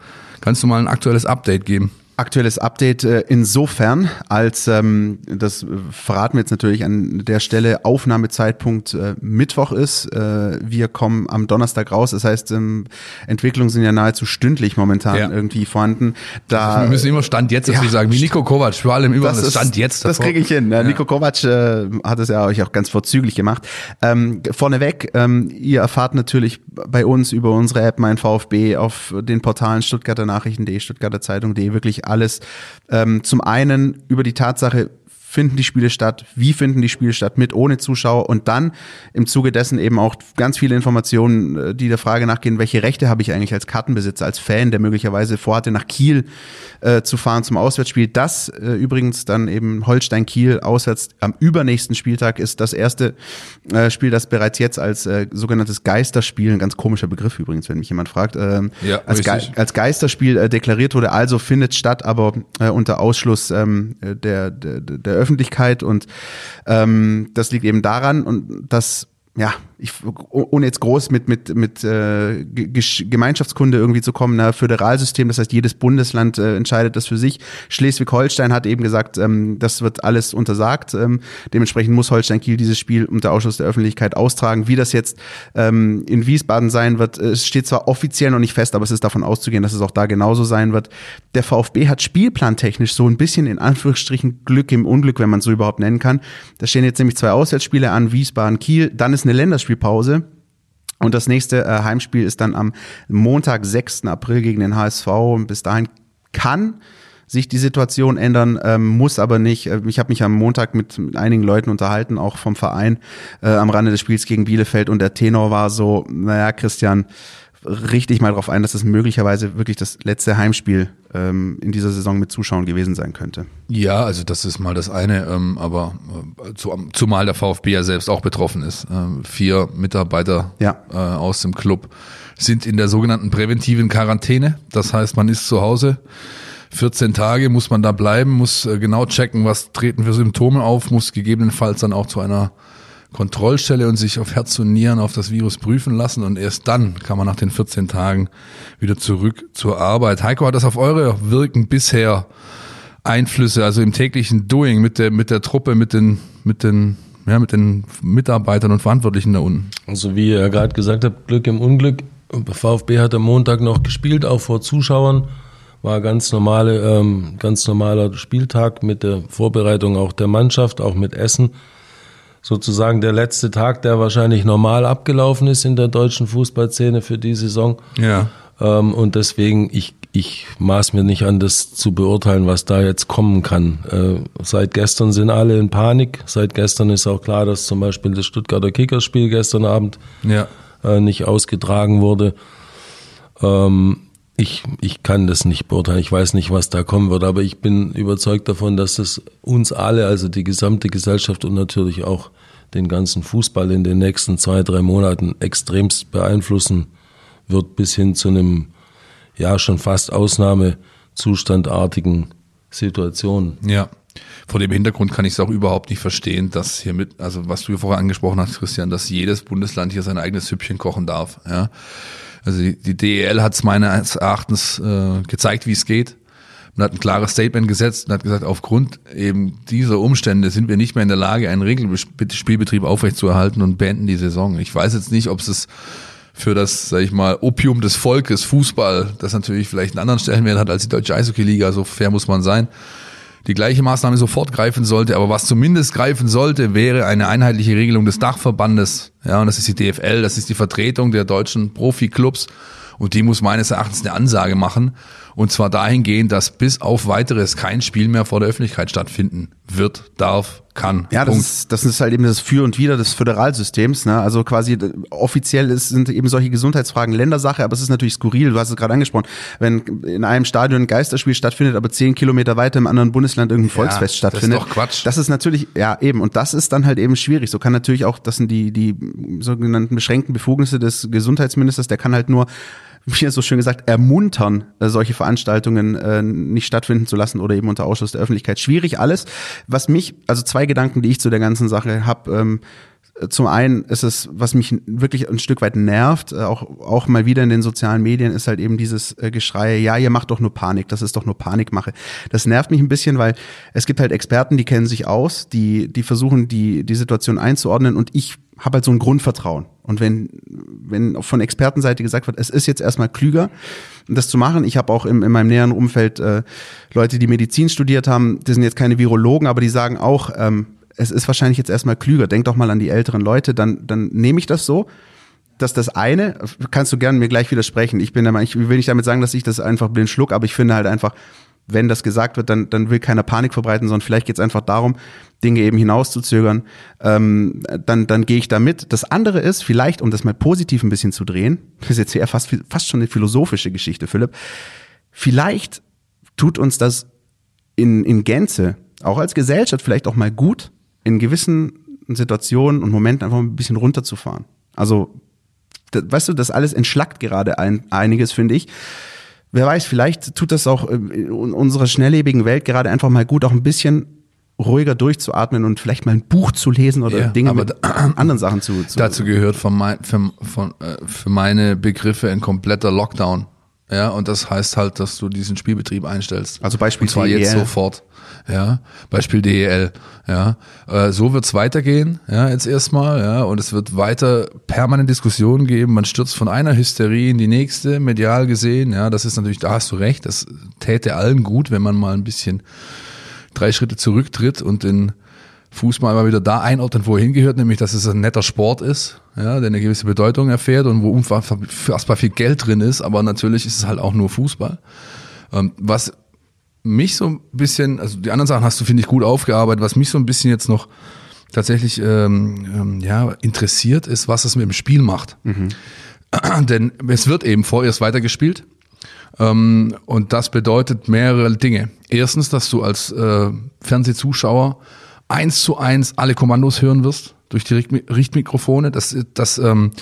Kannst du mal ein aktuelles Update geben? Aktuelles Update äh, insofern, als ähm, das verraten wir jetzt natürlich an der Stelle, Aufnahmezeitpunkt äh, Mittwoch ist. Äh, wir kommen am Donnerstag raus. Das heißt, ähm, Entwicklungen sind ja nahezu stündlich momentan ja. irgendwie vorhanden. Da, wir müssen immer Stand jetzt dazu ja, sagen, wie Nico Kovac, vor allem immer das, Stand jetzt. Davor. Das kriege ich hin. Ja. Nico Kovac äh, hat es ja euch auch ganz vorzüglich gemacht. Ähm, vorneweg, ähm, ihr erfahrt natürlich bei uns über unsere App Mein VfB auf den Portalen Stuttgarter Nachrichten.de, Stuttgarter Zeitung.de wirklich alles. Ähm, zum einen über die Tatsache, finden die Spiele statt, wie finden die Spiele statt, mit, ohne Zuschauer und dann im Zuge dessen eben auch ganz viele Informationen, äh, die der Frage nachgehen, welche Rechte habe ich eigentlich als Kartenbesitzer, als Fan, der möglicherweise vorhatte, nach Kiel äh, zu fahren zum Auswärtsspiel. Das äh, übrigens dann eben Holstein-Kiel auswärts am übernächsten Spieltag ist das erste äh, Spiel, das bereits jetzt als äh, sogenanntes Geisterspiel, ein ganz komischer Begriff übrigens, wenn mich jemand fragt, äh, Ja, als, Ge als Geisterspiel äh, deklariert wurde, also findet statt, aber unter Ausschluss ähm, der, der, der Öffentlichkeit und ähm, das liegt eben daran und das ja, ich, ohne jetzt groß mit, mit, mit äh, Ge- Gemeinschaftskunde irgendwie zu kommen, na, Föderalsystem, das heißt, jedes Bundesland äh, entscheidet das für sich. Schleswig-Holstein hat eben gesagt, ähm, das wird alles untersagt. Ähm, dementsprechend muss Holstein-Kiel dieses Spiel unter Ausschuss der Öffentlichkeit austragen. Wie das jetzt ähm, in Wiesbaden sein wird, äh, es steht zwar offiziell noch nicht fest, aber es ist davon auszugehen, dass es auch da genauso sein wird. Der VfB hat spielplantechnisch so ein bisschen in Anführungsstrichen Glück im Unglück, wenn man es so überhaupt nennen kann. Da stehen jetzt nämlich zwei Auswärtsspiele an, Wiesbaden, Kiel, dann ist eine Länderspielpause. Und das nächste äh, Heimspiel ist dann am Montag, 6. April gegen den HSV. Und bis dahin kann sich die Situation ändern, ähm, muss aber nicht. Äh, Ich habe mich am Montag mit, mit einigen Leuten unterhalten, auch vom Verein äh, am Rande des Spiels gegen Bielefeld. Und der Tenor war so, naja, Christian, richtig mal drauf ein, dass es möglicherweise wirklich das letzte Heimspiel in dieser Saison mit Zuschauern gewesen sein könnte. Ja, also das ist mal das eine, ähm, aber äh, zu, zumal der VfB ja selbst auch betroffen ist. Ähm, vier Mitarbeiter Ja. äh, aus dem Club sind in der sogenannten präventiven Quarantäne. Das heißt, man ist zu Hause. 14 Tage muss man da bleiben, muss äh, genau checken, was treten für Symptome auf, muss gegebenenfalls dann auch zu einer Kontrollstelle und sich auf Herz und Nieren auf das Virus prüfen lassen und erst dann kann man nach den 14 Tagen wieder zurück zur Arbeit. Heiko, hat das auf eure Wirken bisher Einflüsse, also im täglichen Doing mit der, mit der Truppe, mit den, mit den, ja, mit den Mitarbeitern und Verantwortlichen da unten? Also wie ihr gerade gesagt habt, Glück im Unglück. VfB hat am Montag noch gespielt, auch vor Zuschauern. War ganz normale, ähm, ganz normaler Spieltag mit der Vorbereitung auch der Mannschaft, auch mit Essen. Sozusagen der letzte Tag, der wahrscheinlich normal abgelaufen ist in der deutschen Fußballszene für die Saison. Ja. Ähm, und deswegen, ich, ich maß mir nicht an, das zu beurteilen, was da jetzt kommen kann. Äh, seit gestern sind alle in Panik. Seit gestern ist auch klar, dass zum Beispiel das Stuttgarter Kickerspiel gestern Abend Ja. äh, nicht ausgetragen wurde. Ähm, ich, ich kann das nicht beurteilen. Ich weiß nicht, was da kommen wird, aber ich bin überzeugt davon, dass es uns alle, also die gesamte Gesellschaft und natürlich auch den ganzen Fußball in den nächsten zwei, drei Monaten extremst beeinflussen wird, bis hin zu einem, ja, schon fast Ausnahmezustandartigen Situation. Ja. Vor dem Hintergrund kann ich es auch überhaupt nicht verstehen, dass hier mit, also was du vorher angesprochen hast, Christian, dass jedes Bundesland hier sein eigenes Süppchen kochen darf. Ja. Also die, die DEL hat es meines Erachtens äh, gezeigt, wie es geht. Man hat ein klares Statement gesetzt und hat gesagt, aufgrund eben dieser Umstände sind wir nicht mehr in der Lage, einen Regelspielbetrieb aufrechtzuerhalten und beenden die Saison. Ich weiß jetzt nicht, ob es für das, sag ich mal, Opium des Volkes, Fußball, das natürlich vielleicht einen anderen Stellenwert hat als die deutsche Eishockey-Liga, so fair muss man sein, die gleiche Maßnahme sofort greifen sollte, aber was zumindest greifen sollte, wäre eine einheitliche Regelung des Dachverbandes. Ja, und das ist die DFL, das ist die Vertretung der deutschen Profiklubs. Und die muss meines Erachtens eine Ansage machen. Und zwar dahingehend, dass bis auf weiteres kein Spiel mehr vor der Öffentlichkeit stattfinden wird, darf, kann. Ja, das ist, das ist halt eben das Für und Wider des Föderalsystems. Ne? Also quasi äh, offiziell ist, sind eben solche Gesundheitsfragen Ländersache, aber es ist natürlich skurril. Du hast es gerade angesprochen. Wenn in einem Stadion ein Geisterspiel stattfindet, aber zehn Kilometer weiter im anderen Bundesland irgendein Volksfest das ist stattfindet. doch Quatsch. Das ist natürlich, ja eben. Und das ist dann halt eben schwierig. So kann natürlich auch, das sind die, die sogenannten beschränkten Befugnisse des Gesundheitsministers, der kann halt nur wie so schön gesagt, ermuntern, äh, solche Veranstaltungen äh, nicht stattfinden zu lassen oder eben unter Ausschluss der Öffentlichkeit. Schwierig alles. Was mich, also zwei Gedanken, die ich zu der ganzen Sache habe. Ähm, zum einen ist es, was mich wirklich ein Stück weit nervt, äh, auch, auch mal wieder in den sozialen Medien, ist halt eben dieses äh, Geschrei, ja, ihr macht doch nur Panik, das ist doch nur Panikmache. Das nervt mich ein bisschen, weil es gibt halt Experten, die kennen sich aus, die, die versuchen, die, die Situation einzuordnen und ich habe halt so ein Grundvertrauen. Und wenn, wenn von Expertenseite gesagt wird, es ist jetzt erstmal klüger, das zu machen. Ich habe auch im, in meinem näheren Umfeld äh, Leute, die Medizin studiert haben, die sind jetzt keine Virologen, aber die sagen auch, ähm, es ist wahrscheinlich jetzt erstmal klüger. Denk doch mal an die älteren Leute, dann, dann nehme ich das so. dass das eine, kannst du gerne mir gleich widersprechen. Ich bin der Meinung, ich will nicht damit sagen, dass ich das einfach blind schluck, aber ich finde halt einfach, wenn das gesagt wird, dann, dann will keiner Panik verbreiten, sondern vielleicht geht es einfach darum, Dinge eben hinauszuzögern, ähm, dann, dann gehe ich da mit. Das andere ist, vielleicht, um das mal positiv ein bisschen zu drehen, <laughs> das ist jetzt eher fast, fast schon eine philosophische Geschichte, Philipp, vielleicht tut uns das in, in Gänze, auch als Gesellschaft vielleicht auch mal gut, in gewissen Situationen und Momenten einfach ein bisschen runterzufahren. Also, das, weißt du, das alles entschlackt gerade ein, einiges, finde ich. Wer weiß, vielleicht tut das auch in unserer schnelllebigen Welt gerade einfach mal gut, auch ein bisschen ruhiger durchzuatmen und vielleicht mal ein Buch zu lesen oder ja, Dinge mit <clears throat> anderen Sachen zu, zu Dazu gehört von mein, für, von, äh, für meine Begriffe ein kompletter Lockdown. Ja, und das heißt halt, dass du diesen Spielbetrieb einstellst. Also Beispiel und zwar DEL. jetzt sofort. Ja, Beispiel DEL. Ja, äh, so wird's weitergehen. Ja, jetzt erstmal. Ja, und es wird weiter permanent Diskussionen geben. Man stürzt von einer Hysterie in die nächste, medial gesehen. Ja, das ist natürlich, da hast du recht. Das täte allen gut, wenn man mal ein bisschen drei Schritte zurücktritt und den Fußball mal wieder da einordnet, wo er hingehört, nämlich dass es ein netter Sport ist, ja, der eine gewisse Bedeutung erfährt und wo unfassbar viel Geld drin ist, aber natürlich ist es halt auch nur Fußball. Ähm, was mich so ein bisschen, also die anderen Sachen hast du, finde ich, gut aufgearbeitet, was mich so ein bisschen jetzt noch tatsächlich ähm, ähm, ja, interessiert, ist, was es mit dem Spiel macht. Mhm. <clears throat> Denn es wird eben vorerst weitergespielt. Ähm, und das bedeutet mehrere Dinge. Erstens, dass du als äh, Fernsehzuschauer eins zu eins alle Kommandos hören wirst durch die Richtmikrofone. Das, das ähm,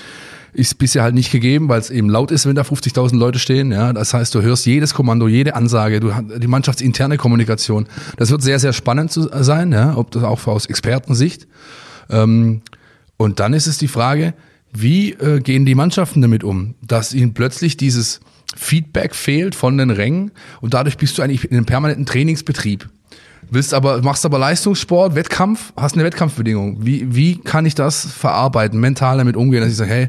ist bisher halt nicht gegeben, weil es eben laut ist, wenn da 50.000 Leute stehen. Ja, das heißt, du hörst jedes Kommando, jede Ansage, du die mannschaftsinterne Kommunikation. Das wird sehr, sehr spannend zu sein, ja, ob das auch aus Expertensicht. Ähm, und dann ist es die Frage, wie äh, gehen die Mannschaften damit um, dass ihnen plötzlich dieses Feedback fehlt von den Rängen und dadurch bist du eigentlich in einem permanenten Trainingsbetrieb. Willst aber, machst aber Leistungssport, Wettkampf, hast eine Wettkampfbedingung. Wie, wie kann ich das verarbeiten, mental damit umgehen, dass ich sage, hey,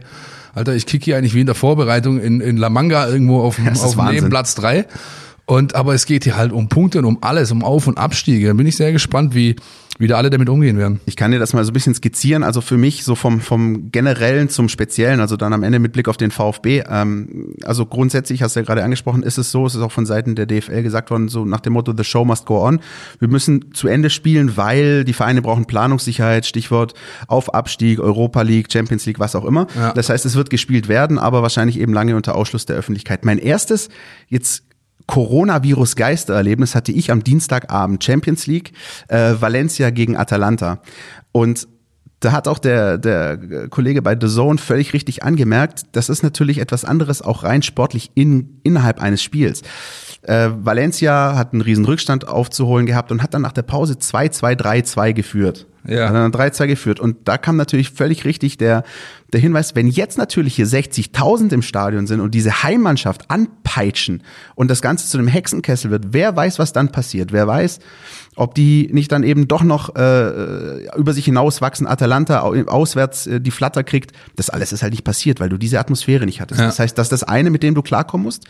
Alter, ich kicke hier eigentlich wie in der Vorbereitung in, in La Manga irgendwo auf, auf Nebenplatz drei. Und aber es geht hier halt um Punkte und um alles, um Auf- und Abstiege. Da bin ich sehr gespannt, wie, wie da alle damit umgehen werden. Ich kann dir das mal so ein bisschen skizzieren. Also für mich so vom, vom Generellen zum Speziellen, also dann am Ende mit Blick auf den VfB. Ähm, also grundsätzlich, hast du ja gerade angesprochen, ist es so, es ist auch von Seiten der DFL gesagt worden, so nach dem Motto, the show must go on. Wir müssen zu Ende spielen, weil die Vereine brauchen Planungssicherheit, Stichwort auf Abstieg, Europa League, Champions League, was auch immer. Ja. Das heißt, es wird gespielt werden, aber wahrscheinlich eben lange unter Ausschluss der Öffentlichkeit. Mein erstes, jetzt Coronavirus-Geistererlebnis hatte ich am Dienstagabend Champions League, äh, Valencia gegen Atalanta. Und da hat auch der, der Kollege bei The Zone völlig richtig angemerkt, das ist natürlich etwas anderes, auch rein sportlich in, innerhalb eines Spiels. Äh, Valencia hat einen riesen Rückstand aufzuholen gehabt und hat dann nach der Pause 2-2-3-2 geführt. Ja. Hat dann 3-2 geführt. Und da kam natürlich völlig richtig der, der Hinweis, wenn jetzt natürlich hier 60.000 im Stadion sind und diese Heimmannschaft anpeitschen und das Ganze zu einem Hexenkessel wird, wer weiß, was dann passiert? Wer weiß, ob die nicht dann eben doch noch äh, über sich hinauswachsen, Atalanta auswärts äh, die Flatter kriegt. Das alles ist halt nicht passiert, weil du diese Atmosphäre nicht hattest. Ja. Das heißt, das ist das eine, mit dem du klarkommen musst.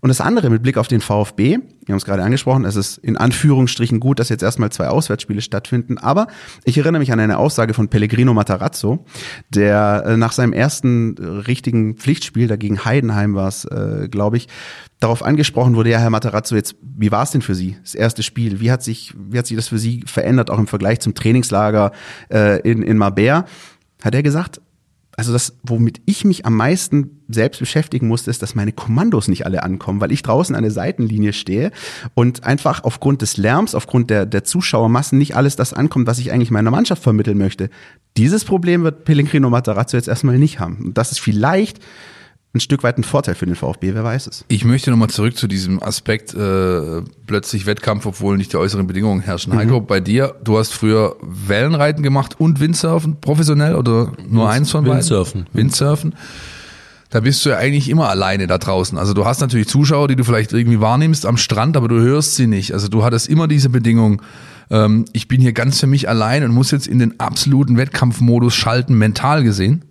Und das andere mit Blick auf den VfB, wir haben es gerade angesprochen, es ist in Anführungsstrichen gut, dass jetzt erstmal zwei Auswärtsspiele stattfinden. Aber ich erinnere mich an eine Aussage von Pellegrino Matarazzo, der äh, nach seinem ersten äh, richtigen Pflichtspiel, dagegen Heidenheim war es, äh, glaube ich, darauf angesprochen wurde, ja, Herr Matarazzo, jetzt, wie war es denn für Sie, das erste Spiel? Wie hat sich, wie hat sich das für Sie verändert, auch im Vergleich zum Trainingslager äh, in, in Marbella? Hat er gesagt, also das, womit ich mich am meisten selbst beschäftigen musste, ist, dass meine Kommandos nicht alle ankommen, weil ich draußen an der Seitenlinie stehe und einfach aufgrund des Lärms, aufgrund der, der Zuschauermassen nicht alles das ankommt, was ich eigentlich meiner Mannschaft vermitteln möchte. Dieses Problem wird Pellegrino Matarazzo jetzt erstmal nicht haben. Und das ist vielleicht ein Stück weit ein Vorteil für den VfB, wer weiß es. Ich möchte nochmal zurück zu diesem Aspekt, äh, plötzlich Wettkampf, obwohl nicht die äußeren Bedingungen herrschen. Mhm. Heiko, bei dir, du hast früher Wellenreiten gemacht und Windsurfen professionell oder nur Wind, eins von beiden? Windsurfen. Windsurfen. Da bist du ja eigentlich immer alleine da draußen. Also du hast natürlich Zuschauer, die du vielleicht irgendwie wahrnimmst am Strand, aber du hörst sie nicht. Also du hattest immer diese Bedingung, ähm, ich bin hier ganz für mich allein und muss jetzt in den absoluten Wettkampfmodus schalten, mental gesehen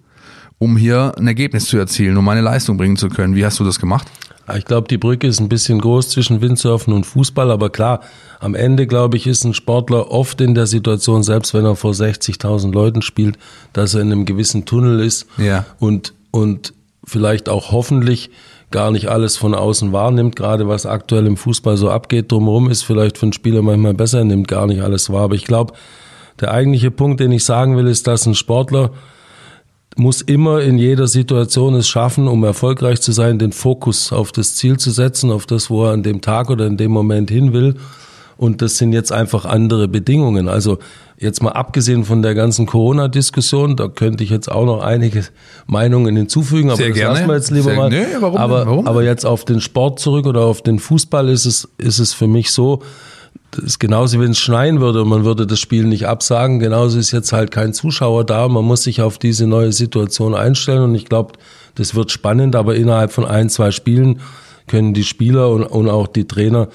um hier ein Ergebnis zu erzielen, um meine Leistung bringen zu können. Wie hast du das gemacht? Ich glaube, die Brücke ist ein bisschen groß zwischen Windsurfen und Fußball, aber klar, am Ende, glaube ich, ist ein Sportler oft in der Situation, selbst wenn er vor 60.000 Leuten spielt, dass er in einem gewissen Tunnel ist ja. und, und vielleicht auch hoffentlich gar nicht alles von außen wahrnimmt, gerade was aktuell im Fußball so abgeht. Drumherum ist vielleicht für einen Spieler manchmal besser, er nimmt gar nicht alles wahr. Aber ich glaube, der eigentliche Punkt, den ich sagen will, ist, dass ein Sportler muss immer in jeder Situation es schaffen, um erfolgreich zu sein, den Fokus auf das Ziel zu setzen, auf das, wo er an dem Tag oder in dem Moment hin will. Und das sind jetzt einfach andere Bedingungen. Also jetzt mal abgesehen von der ganzen Corona-Diskussion, da könnte ich jetzt auch noch einige Meinungen hinzufügen, aber Sehr das gerne. lassen wir jetzt lieber Sehr- mal. Nee, warum aber? Warum aber jetzt auf den Sport zurück oder auf den Fußball ist es, ist es für mich so, das ist genauso, wenn es schneien würde und man würde das Spiel nicht absagen. Genauso ist jetzt halt kein Zuschauer da. Man muss sich auf diese neue Situation einstellen und ich glaube, das wird spannend, aber innerhalb von ein, zwei Spielen können die Spieler und, und auch die Trainer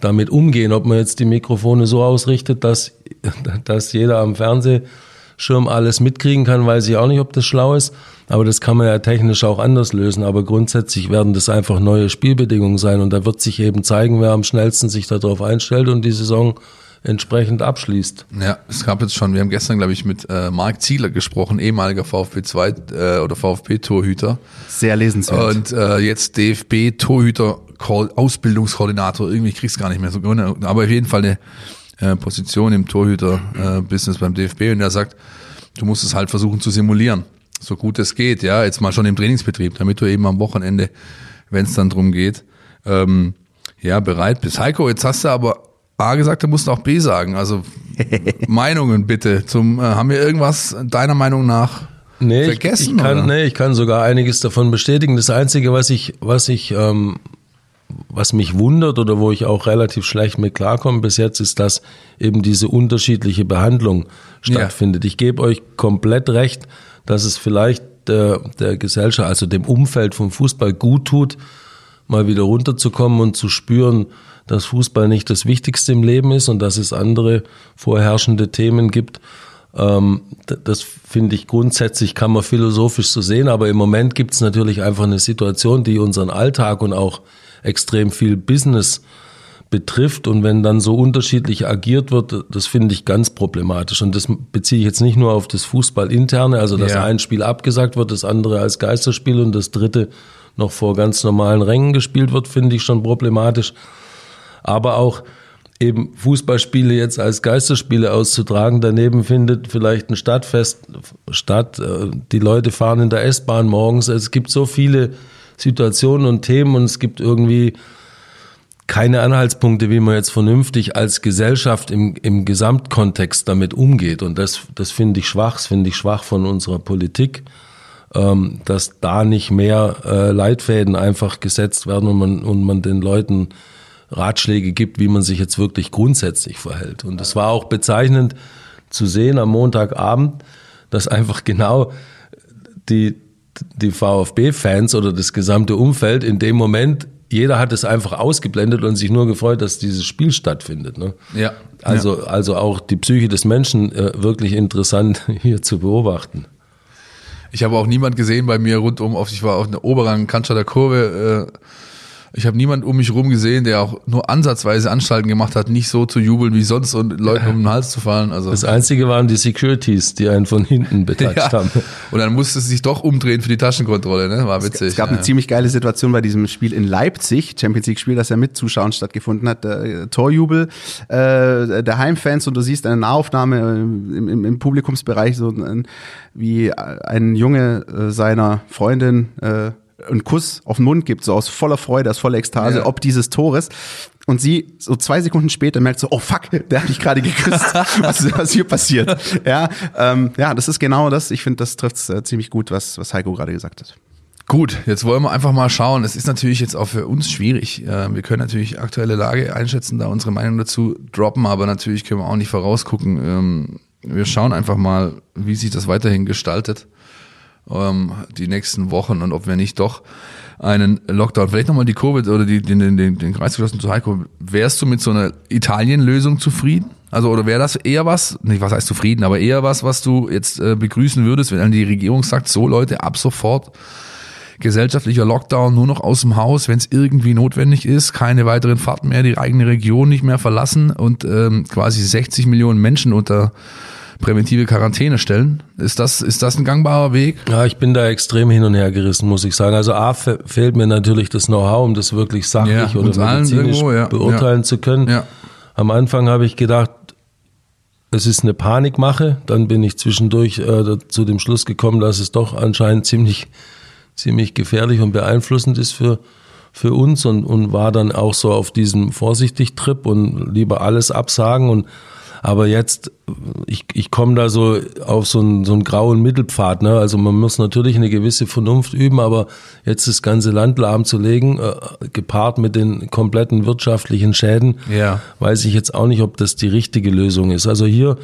damit umgehen. Ob man jetzt die Mikrofone so ausrichtet, dass, <laughs> dass jeder am Fernsehschirm alles mitkriegen kann, weiß ich auch nicht, ob das schlau ist. Aber das kann man ja technisch auch anders lösen. Aber grundsätzlich werden das einfach neue Spielbedingungen sein. Und da wird sich eben zeigen, wer am schnellsten sich darauf einstellt und die Saison entsprechend abschließt. Ja, es gab jetzt schon, wir haben gestern, glaube ich, mit äh, Marc Zieler gesprochen, ehemaliger VfB 2 äh, oder VfB-Torhüter. Sehr lesenswert. Und äh, jetzt DFB-Torhüter, Ausbildungskoordinator, irgendwie ich krieg's gar nicht mehr so genau, aber auf jeden Fall eine äh, Position im Torhüter-Business beim DFB und er sagt, du musst es halt versuchen zu simulieren, so gut es geht, ja, jetzt mal schon im Trainingsbetrieb, damit du eben am Wochenende, wenn es dann drum geht, ähm, ja, bereit bist. Heiko, jetzt hast du aber A gesagt, du musst auch B sagen, also <laughs> Meinungen bitte zum, äh, haben wir irgendwas deiner Meinung nach Nee, vergessen? ich, ich kann, oder? nee, ich kann sogar einiges davon bestätigen. Das Einzige, was ich, was ich, ähm, was mich wundert oder wo ich auch relativ schlecht mit klarkomme bis jetzt, ist, dass eben diese unterschiedliche Behandlung stattfindet. Ich gebe euch komplett recht, dass es vielleicht der, der Gesellschaft, also dem Umfeld vom Fußball gut tut, mal wieder runterzukommen und zu spüren, dass Fußball nicht das Wichtigste im Leben ist und dass es andere vorherrschende Themen gibt. Ähm, das finde ich grundsätzlich, kann man philosophisch so sehen, aber im Moment gibt es natürlich einfach eine Situation, die unseren Alltag und auch extrem viel Business betrifft und wenn dann so unterschiedlich agiert wird, das finde ich ganz problematisch und das beziehe ich jetzt nicht nur auf das Fußballinterne, also dass Ja. ein Spiel abgesagt wird, das andere als Geisterspiel und das dritte noch vor ganz normalen Rängen gespielt wird, finde ich schon problematisch. Aber auch eben Fußballspiele jetzt als Geisterspiele auszutragen. Daneben findet vielleicht ein Stadtfest statt. Äh, Die Leute fahren in der S-Bahn morgens. Es gibt so viele Situationen und Themen und es gibt irgendwie keine Anhaltspunkte, wie man jetzt vernünftig als Gesellschaft im, im Gesamtkontext damit umgeht. Und das, das finde ich schwach, das finde ich schwach von unserer Politik, ähm, dass da nicht mehr äh, Leitfäden einfach gesetzt werden und man, und man den Leuten Ratschläge gibt, wie man sich jetzt wirklich grundsätzlich verhält. Und es war auch bezeichnend zu sehen am Montagabend, dass einfach genau die, die VfB-Fans oder das gesamte Umfeld in dem Moment, jeder hat es einfach ausgeblendet und sich nur gefreut, dass dieses Spiel stattfindet. Ne? Ja. Also, also auch die Psyche des Menschen äh, wirklich interessant <laughs> hier zu beobachten. Ich habe auch niemand gesehen bei mir rundum auf, ich war auf der oberen Cannstatter Kurve, äh, ich habe niemand um mich rum gesehen, der auch nur ansatzweise Anstalten gemacht hat, nicht so zu jubeln wie sonst und Leuten um den Hals zu fallen. Also Das Einzige waren die Securities, die einen von hinten betatscht <laughs> ja. haben. Und dann musste es sich doch umdrehen für die Taschenkontrolle, ne? War witzig. Es gab ja. eine ziemlich geile Situation bei diesem Spiel in Leipzig, Champions League Spiel, das ja mit Zuschauern stattgefunden hat. Der Torjubel äh, der Heimfans und du siehst eine Nahaufnahme äh, im, im, im Publikumsbereich, so ein, wie ein Junge äh, seiner Freundin äh, einen Kuss auf den Mund gibt, so aus voller Freude, aus voller Ekstase, Ja. ob dieses Tores. Und sie so zwei Sekunden später merkt so, oh fuck, der hat mich gerade geküsst. <laughs> was, was hier passiert? Ja, ähm, ja, das ist genau das. Ich finde, das trifft äh, ziemlich gut, was, was Heiko gerade gesagt hat. Gut, jetzt wollen wir einfach mal schauen. Es ist natürlich jetzt auch für uns schwierig. Äh, Wir können natürlich aktuelle Lage einschätzen, da unsere Meinung dazu droppen, aber natürlich können wir auch nicht vorausgucken. Ähm, Wir schauen einfach mal, wie sich das weiterhin gestaltet, ähm, die nächsten Wochen und ob wir nicht doch einen Lockdown, vielleicht nochmal die Covid oder die, den, den, den, den Kreis geschlossen zu Heiko, wärst du mit so einer Italien-Lösung zufrieden? Also, oder wäre das eher was, nicht was heißt zufrieden, aber eher was, was du jetzt äh, begrüßen würdest, wenn dann die Regierung sagt, so Leute, ab sofort gesellschaftlicher Lockdown nur noch aus dem Haus, wenn es irgendwie notwendig ist, keine weiteren Fahrten mehr, die eigene Region nicht mehr verlassen und ähm, quasi 60 Millionen Menschen unter präventive Quarantäne stellen. Ist das, ist das ein gangbarer Weg? Ja, ich bin da extrem hin und her gerissen, muss ich sagen. Also A, fe- fehlt mir natürlich das Know-how, um das wirklich sachlich Ja, oder medizinisch irgendwo, ja. beurteilen Ja. zu können. Am Anfang habe ich gedacht, es ist eine Panikmache. Dann bin ich zwischendurch äh, zu dem Schluss gekommen, dass es doch anscheinend ziemlich, ziemlich gefährlich und beeinflussend ist für, für uns und, und war dann auch so auf diesem Vorsichtig-Trip und lieber alles absagen und aber jetzt, ich, ich komme da so auf so einen, so einen grauen Mittelpfad. Ne? Also man muss natürlich eine gewisse Vernunft üben, aber jetzt das ganze Land lahmzulegen, äh, gepaart mit den kompletten wirtschaftlichen Schäden, Ja. weiß ich jetzt auch nicht, ob das die richtige Lösung ist. Also hier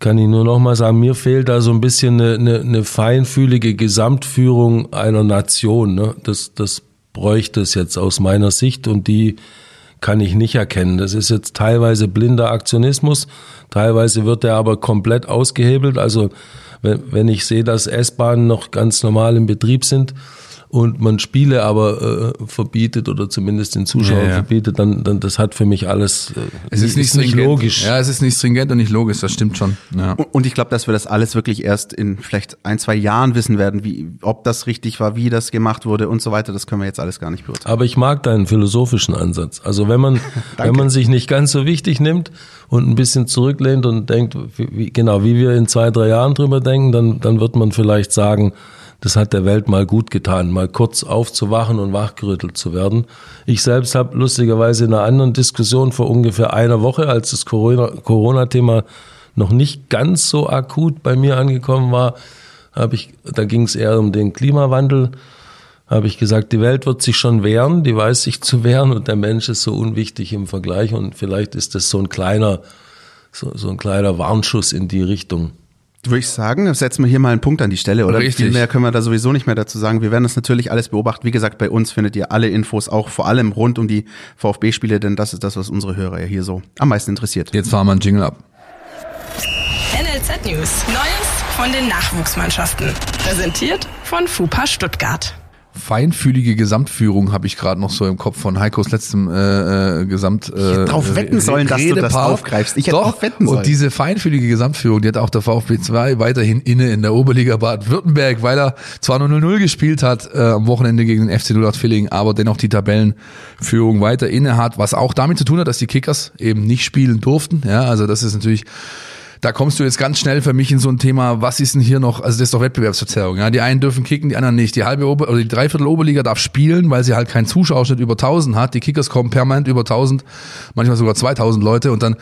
kann ich nur noch mal sagen, mir fehlt da so ein bisschen eine, eine, eine feinfühlige Gesamtführung einer Nation. Ne? Das, das bräuchte es jetzt aus meiner Sicht und die kann ich nicht erkennen. Das ist jetzt teilweise blinder Aktionismus, teilweise wird der aber komplett ausgehebelt. Also wenn, wenn ich sehe, dass S-Bahnen noch ganz normal im Betrieb sind und man Spiele aber äh, verbietet oder zumindest den Zuschauern Ja, ja. verbietet, dann, dann das hat für mich alles äh, Es ist nicht, nicht stringent. logisch. Ja, es ist nicht stringent und nicht logisch, das stimmt schon. Ja. Und ich glaube, dass wir das alles wirklich erst in vielleicht ein, zwei Jahren wissen werden, wie, ob das richtig war, wie das gemacht wurde und so weiter. Das können wir jetzt alles gar nicht beurteilen. Aber ich mag deinen philosophischen Ansatz. Also wenn man, <laughs> wenn man sich nicht ganz so wichtig nimmt und ein bisschen zurücklehnt und denkt, wie, wie, genau, wie wir in zwei, drei Jahren drüber denken, dann, dann wird man vielleicht sagen, das hat der Welt mal gut getan, mal kurz aufzuwachen und wachgerüttelt zu werden. Ich selbst habe lustigerweise in einer anderen Diskussion vor ungefähr einer Woche, als das Corona- Corona-Thema noch nicht ganz so akut bei mir angekommen war, habe ich, da ging es eher um den Klimawandel, habe ich gesagt, die Welt wird sich schon wehren, die weiß sich zu wehren und der Mensch ist so unwichtig im Vergleich und vielleicht ist das so ein kleiner, so, so ein kleiner Warnschuss in die Richtung. Würde ich sagen, setzen wir hier mal einen Punkt an die Stelle, oder? Richtig. Viel mehr können wir da sowieso nicht mehr dazu sagen. Wir werden das natürlich alles beobachten. Wie gesagt, bei uns findet ihr alle Infos, auch vor allem rund um die VfB-Spiele, denn das ist das, was unsere Hörer ja hier so am meisten interessiert. Jetzt fahren wir einen Jingle ab. NLZ News. Neues von den Nachwuchsmannschaften. Präsentiert von FUPA Stuttgart. Feinfühlige Gesamtführung habe ich gerade noch so im Kopf von Heikos letztem äh, äh, Gesamt. Äh, hätte drauf wetten sollen, dass du das aufgreifst. Ich hätte Doch, drauf wetten sollen. Und diese feinfühlige Gesamtführung, die hat auch der VfB 2 weiterhin inne in der Oberliga Baden-Württemberg, weil er zwar nur 0-0 gespielt hat äh, am Wochenende gegen den FC 08 Villingen, aber dennoch die Tabellenführung weiter inne hat, was auch damit zu tun hat, dass die Kickers eben nicht spielen durften. Ja, also das ist natürlich da kommst du jetzt ganz schnell für mich in so ein Thema, was ist denn hier noch, also das ist doch Wettbewerbsverzerrung. Ja? Die einen dürfen kicken, die anderen nicht. Die halbe Ober oder die Dreiviertel Oberliga darf spielen, weil sie halt keinen Zuschauerschnitt über 1000 hat. Die Kickers kommen permanent über 1000, manchmal sogar 2000 Leute und dann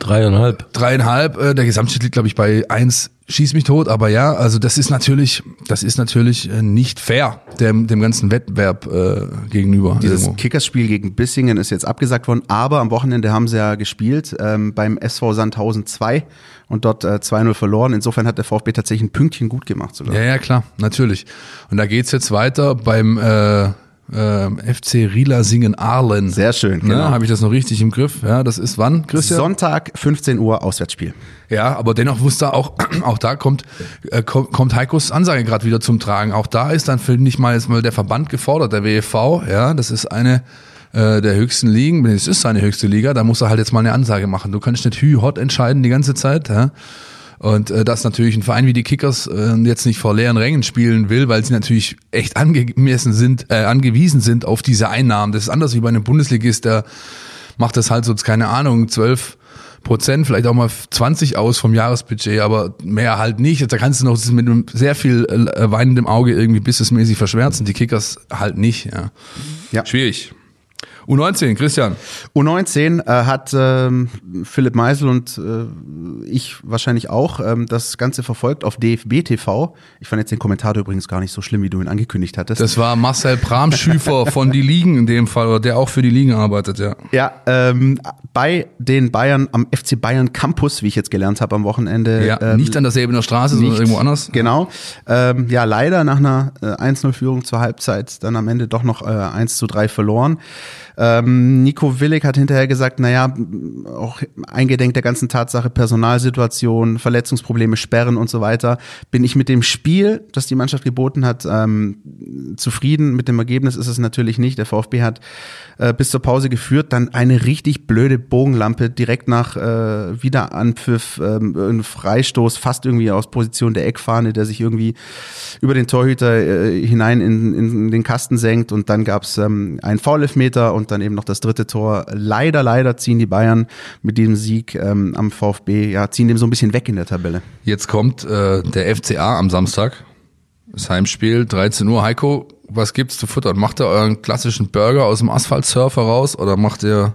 Dreieinhalb. dreieinhalb. Äh, der Gesamtschnitt liegt, glaube ich, bei eins. Schieß mich tot, aber ja, also das ist natürlich, das ist natürlich äh, nicht fair dem, dem ganzen Wettbewerb äh, gegenüber. Dieses irgendwo. Kickerspiel gegen Bissingen ist jetzt abgesagt worden, aber am Wochenende haben sie ja gespielt ähm, beim SV Sandhausen 2 und dort äh, 2-0 verloren. Insofern hat der VfB tatsächlich ein Pünktchen gut gemacht sogar. Ja, ja, klar, natürlich. Und da geht's jetzt weiter beim äh, äh, FC Rila Singen Arlen. Sehr schön, genau. genau. Habe ich das noch richtig im Griff? Ja, das ist wann, Christian? Sonntag 15 Uhr Auswärtsspiel. Ja, aber dennoch wusste auch, <clears throat> auch da kommt, äh, kommt Heikos Ansage gerade wieder zum Tragen. Auch da ist dann, finde ich mal, jetzt mal der Verband gefordert, der WFV, ja, das ist eine äh, der höchsten Ligen, es ist seine höchste Liga, da muss er halt jetzt mal eine Ansage machen. Du kannst nicht hü hot entscheiden die ganze Zeit, ja. Und äh, dass natürlich ein Verein wie die Kickers äh, jetzt nicht vor leeren Rängen spielen will, weil sie natürlich echt angemessen sind, äh, angewiesen sind auf diese Einnahmen. Das ist anders wie bei einem Bundesligist, der macht das halt so, keine Ahnung, 12 Prozent, vielleicht auch mal 20 aus vom Jahresbudget, aber mehr halt nicht. Da kannst du noch mit einem sehr viel äh, weinendem Auge irgendwie businessmäßig verschwärzen. Die Kickers halt nicht. Ja. Ja. Schwierig. U19, Christian. U19 äh, hat ähm, Philipp Meisel und äh, ich wahrscheinlich auch ähm, das Ganze verfolgt auf DFB TV. Ich fand jetzt den Kommentator übrigens gar nicht so schlimm, wie du ihn angekündigt hattest. Das war Marcel Pramschüfer <laughs> von die Ligen in dem Fall, oder der auch für die Ligen arbeitet, ja. ja, ähm, bei den Bayern am FC Bayern Campus, wie ich jetzt gelernt habe am Wochenende. Ja, ähm, nicht an der Säbener Straße, sondern nicht. irgendwo anders. Genau. Ähm, ja, leider nach einer äh, 1-0-Führung zur Halbzeit dann am Ende doch noch äh, 1 zu 3 verloren. Ähm, Nico Willig hat hinterher gesagt, naja, auch eingedenk der ganzen Tatsache Personalsituation, Verletzungsprobleme, Sperren und so weiter, bin ich mit dem Spiel, das die Mannschaft geboten hat, ähm, zufrieden. Mit dem Ergebnis ist es natürlich nicht. Der VfB hat äh, bis zur Pause geführt, dann eine richtig blöde Bogenlampe direkt nach äh, Wiederanpfiff, ähm, ein Freistoß, fast irgendwie aus Position der Eckfahne, der sich irgendwie über den Torhüter äh, hinein in, in den Kasten senkt und dann gab's ähm, einen Foul-Elfmeter und dann eben noch das dritte Tor. Leider, leider ziehen die Bayern mit diesem Sieg ähm, am VfB, ja, ziehen dem so ein bisschen weg in der Tabelle. Jetzt kommt äh, der FCA am Samstag. Das Heimspiel, 13 Uhr. Heiko, was gibt's zu futtern? Macht ihr euren klassischen Burger aus dem Asphaltsurfer raus oder macht ihr